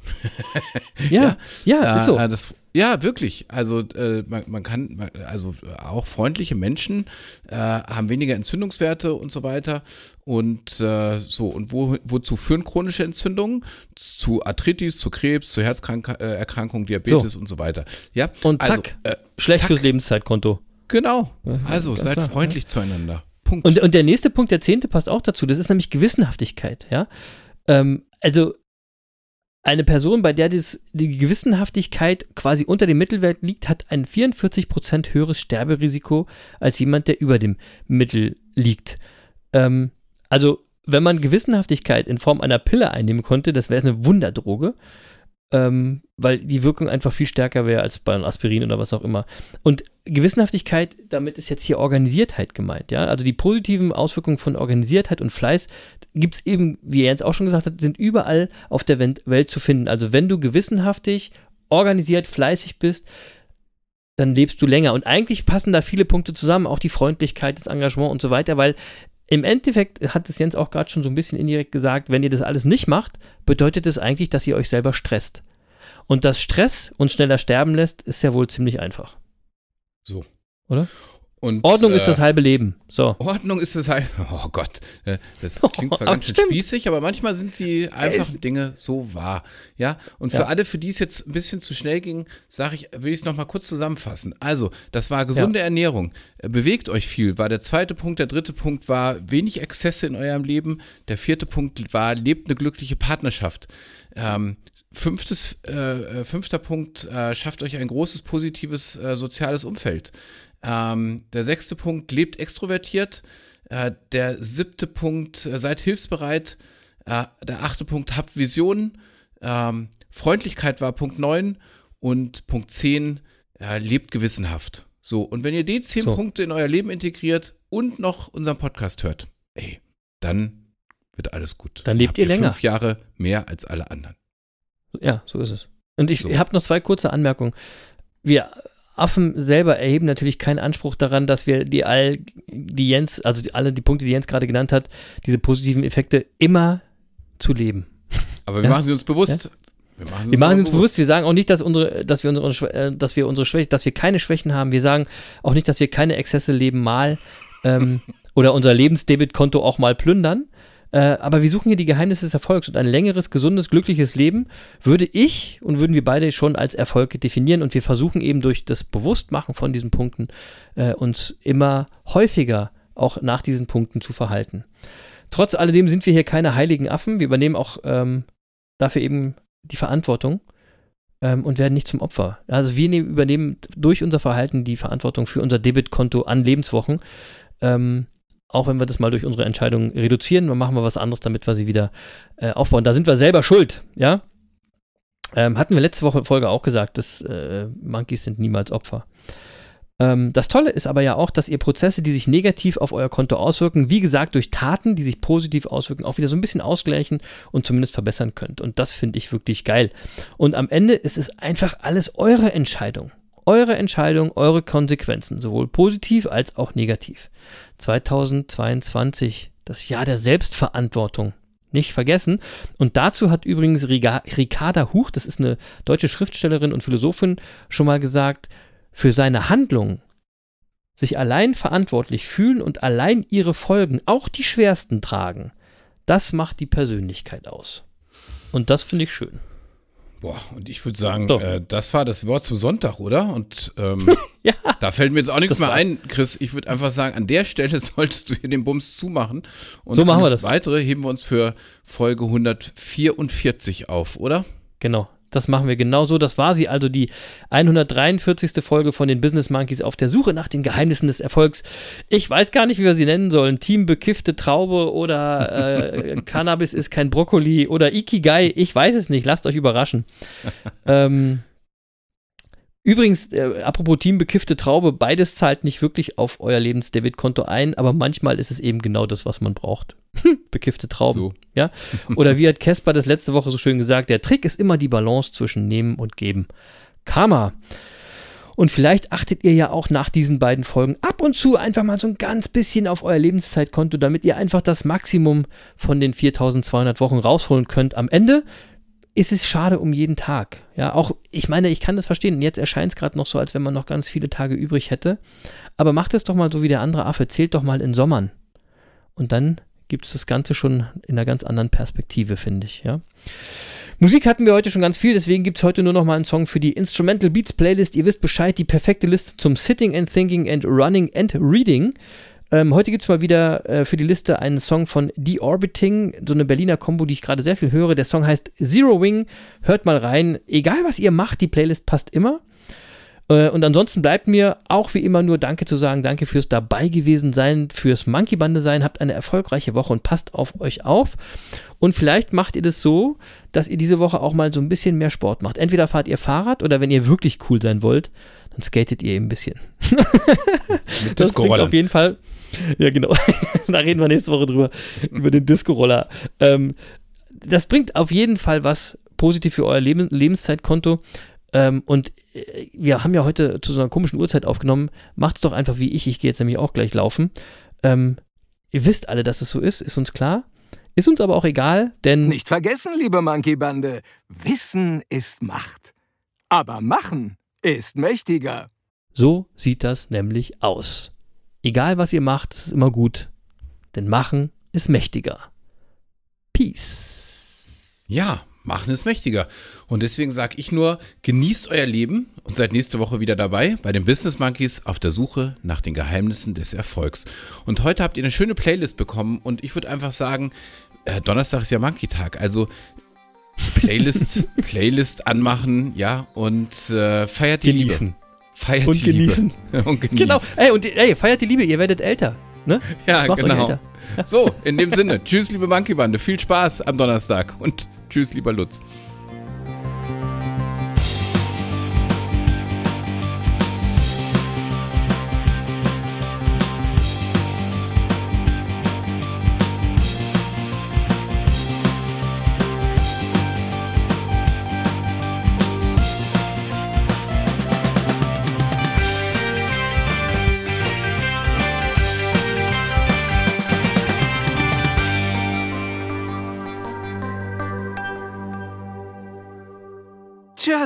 Ja, ja, ist so. Äh, äh, das, ja, wirklich. Also äh, man, man kann, also auch freundliche Menschen äh, haben weniger Entzündungswerte und so weiter. Und äh, so, und wo, wozu führen chronische Entzündungen? Zu Arthritis, zu Krebs, zu Herzerkrankungen, Diabetes und so weiter. Ja, Und also, zack, äh, Schlecht zack. fürs Lebenszeitkonto. genau. Ja, Also seid klar, freundlich zueinander. Punkt. Und, und der nächste Punkt, der zehnte, passt auch dazu. Das ist nämlich Gewissenhaftigkeit. Ja? Ähm, also eine Person, bei der das, die Gewissenhaftigkeit quasi unter dem Mittelwert liegt, hat ein 44% höheres Sterberisiko als jemand, der über dem Mittel liegt. Ähm, also wenn man Gewissenhaftigkeit in Form einer Pille einnehmen konnte, das wäre eine Wunderdroge. Ähm, weil die Wirkung einfach viel stärker wäre als bei einem Aspirin oder was auch immer. Und Gewissenhaftigkeit, damit ist jetzt hier Organisiertheit gemeint, ja. Also die positiven Auswirkungen von Organisiertheit und Fleiß gibt es eben, wie Jens auch schon gesagt hat, sind überall auf der Welt zu finden. Also wenn du gewissenhaftig, organisiert, fleißig bist, dann lebst du länger. Und eigentlich passen da viele Punkte zusammen, auch die Freundlichkeit, das Engagement und so weiter, weil im Endeffekt hat es Jens auch gerade schon so ein bisschen indirekt gesagt, wenn ihr das alles nicht macht, bedeutet es eigentlich, dass ihr euch selber stresst. Und dass Stress uns schneller sterben lässt, ist ja wohl ziemlich einfach. So. Oder? Und, Ordnung ist äh, das halbe Leben. So. Ordnung ist das halt. Oh Gott, äh, das klingt zwar Aber ganz schön stimmt. spießig, aber manchmal sind die einfachen Dinge so wahr. Ja, und für Ja. alle, für die es jetzt ein bisschen zu schnell ging, sage ich, will ich es nochmal kurz zusammenfassen. Also, das war gesunde Ernährung. Äh, Bewegt euch viel, war der zweite Punkt. Der dritte Punkt war wenig Exzesse in eurem Leben. Der vierte Punkt war, lebt eine glückliche Partnerschaft. Ähm, Fünftes, äh, äh, fünfter Punkt, äh, schafft euch ein großes positives äh, soziales Umfeld. Ähm, der sechste Punkt, lebt extrovertiert. Äh, der siebte Punkt, äh, seid hilfsbereit. Äh, der achte Punkt, habt Visionen. Ähm, Freundlichkeit war Punkt 9 und Punkt 10, äh, lebt gewissenhaft. So, und wenn ihr die zehn So. Punkte in euer Leben integriert und noch unseren Podcast hört, ey, dann wird alles gut. Dann lebt Habt ihr länger. Fünf Jahre mehr als alle anderen. Ja, so ist es. Und ich So. habe noch zwei kurze Anmerkungen. Wir Affen selber erheben natürlich keinen Anspruch daran, dass wir die all, die Jens, also die, alle die Punkte, die Jens gerade genannt hat, diese positiven Effekte immer zu leben. Aber wir Ja. machen sie uns bewusst. Wir machen, Wir machen uns bewusst, wir sagen auch nicht, dass unsere, dass wir unsere, äh, dass wir unsere Schwäche, dass wir keine Schwächen haben. Wir sagen auch nicht, dass wir keine Exzesse leben mal ähm, oder unser Lebensdebitkonto auch mal plündern. Äh, aber wir suchen hier die Geheimnisse des Erfolgs und ein längeres, gesundes, glückliches Leben würde ich und würden wir beide schon als Erfolg definieren und wir versuchen eben durch das Bewusstmachen von diesen Punkten äh, uns immer häufiger auch nach diesen Punkten zu verhalten. Trotz alledem sind wir hier keine heiligen Affen. Wir übernehmen auch ähm, dafür eben die Verantwortung ähm, und werden nicht zum Opfer. Also wir nehmen, übernehmen durch unser Verhalten die Verantwortung für unser Debitkonto an Lebenswochen. Ähm, auch wenn wir das mal durch unsere Entscheidung reduzieren, dann machen wir was anderes, damit wir sie wieder äh, aufbauen. Da sind wir selber schuld, ja. Ähm, hatten wir letzte Woche Folge auch gesagt, dass äh, Monkeys sind niemals Opfer. Ähm, das Tolle ist aber ja auch, dass ihr Prozesse, die sich negativ auf euer Konto auswirken, wie gesagt, durch Taten, die sich positiv auswirken, auch wieder so ein bisschen ausgleichen und zumindest verbessern könnt. Und das finde ich wirklich geil. Und am Ende ist es einfach alles eure Entscheidung. Eure Entscheidung, eure Konsequenzen, sowohl positiv als auch negativ. 2022, das Jahr der Selbstverantwortung. Nicht vergessen. Und dazu hat übrigens Ricarda Huch, das ist eine deutsche Schriftstellerin und Philosophin, schon mal gesagt, für seine Handlungen sich allein verantwortlich fühlen und allein ihre Folgen, auch die schwersten, tragen, das macht die Persönlichkeit aus. Und das finde ich schön. Boah, und ich würde sagen, So. äh, das war das Wort zum Sonntag, oder? Und ähm, Ja. da fällt mir jetzt auch nichts mehr war's. ein, Chris. Ich würde einfach sagen, an der Stelle solltest du hier den Bums zumachen. Und So machen wir das. Weitere heben wir uns für Folge 144 auf, oder? Genau, das machen wir genauso. Das war sie also, die 143. Folge von den Business Monkeys auf der Suche nach den Geheimnissen des Erfolgs. Ich weiß gar nicht, wie wir sie nennen sollen. Team bekiffte Traube oder äh, Cannabis ist kein Brokkoli oder Ikigai. Ich weiß es nicht. Lasst euch überraschen. ähm, Übrigens, äh, apropos Team bekiffte Traube, beides zahlt nicht wirklich auf euer Lebensdebitkonto ein, aber manchmal ist es eben genau das, was man braucht. bekiffte Trauben. So. Ja? Oder wie hat Casper das letzte Woche so schön gesagt, der Trick ist immer die Balance zwischen Nehmen und Geben. Karma. Und vielleicht achtet ihr ja auch nach diesen beiden Folgen ab und zu einfach mal so ein ganz bisschen auf euer Lebenszeitkonto, damit ihr einfach das Maximum von den 4200 Wochen rausholen könnt. Am Ende ist es schade um jeden Tag. Ja, auch, ich meine, ich kann das verstehen. Jetzt erscheint es gerade noch so, als wenn man noch ganz viele Tage übrig hätte. Aber macht es doch mal so wie der andere Affe. Zählt doch mal in Sommern. Und dann gibt es das Ganze schon in einer ganz anderen Perspektive, finde ich, ja. Musik hatten wir heute schon ganz viel, deswegen gibt es heute nur noch mal einen Song für die Instrumental Beats Playlist. Ihr wisst Bescheid, die perfekte Liste zum Sitting and Thinking and Running and Reading. Ähm, heute gibt es mal wieder äh, für die Liste einen Song von Deorbiting, so eine Berliner Combo, die ich gerade sehr viel höre. Der Song heißt Zero Wing. Hört mal rein. Egal was ihr macht, die Playlist passt immer. Äh, Und ansonsten bleibt mir auch wie immer nur Danke zu sagen. Danke fürs dabei gewesen sein, fürs Monkey Bande sein. Habt eine erfolgreiche Woche und passt auf euch auf. Und vielleicht macht ihr das so, dass ihr diese Woche auch mal so ein bisschen mehr Sport macht. Entweder fahrt ihr Fahrrad oder wenn ihr wirklich cool sein wollt, dann skatet ihr ein bisschen. Mit Das bringt auf jeden Fall. Ja, genau. da reden wir nächste Woche drüber, über den Disco-Roller. Ähm, das bringt auf jeden Fall was positiv für euer Leben, Lebenszeitkonto. Ähm, und äh, wir haben ja heute zu so einer komischen Uhrzeit aufgenommen. Macht's doch einfach wie ich. Ich gehe jetzt nämlich auch gleich laufen. Ähm, ihr wisst alle, dass es so ist, ist uns klar. Ist uns aber auch egal, denn Nicht vergessen, liebe Monkey-Bande, Wissen ist Macht. Aber Machen ist mächtiger. so sieht das nämlich aus. Egal was ihr macht, es ist immer gut. Denn machen ist mächtiger. Peace. Ja, machen ist mächtiger. Und deswegen sage ich nur, genießt euer Leben und seid nächste Woche wieder dabei bei den Business Monkeys auf der Suche nach den Geheimnissen des Erfolgs. Und heute habt ihr eine schöne Playlist bekommen und ich würde einfach sagen, äh, Donnerstag ist ja Monkey-Tag, also Playlist, Playlist anmachen, ja, und äh, feiert die Genießen. Liebe. Feiert Und die Liebe. genießen. und genießt. Genau. Ey, und ey, feiert die Liebe, ihr werdet älter. Ne? Ja, genau. älter. So, in dem Sinne, tschüss, liebe Monkey-Bande, viel Spaß am Donnerstag und tschüss, lieber Lutz.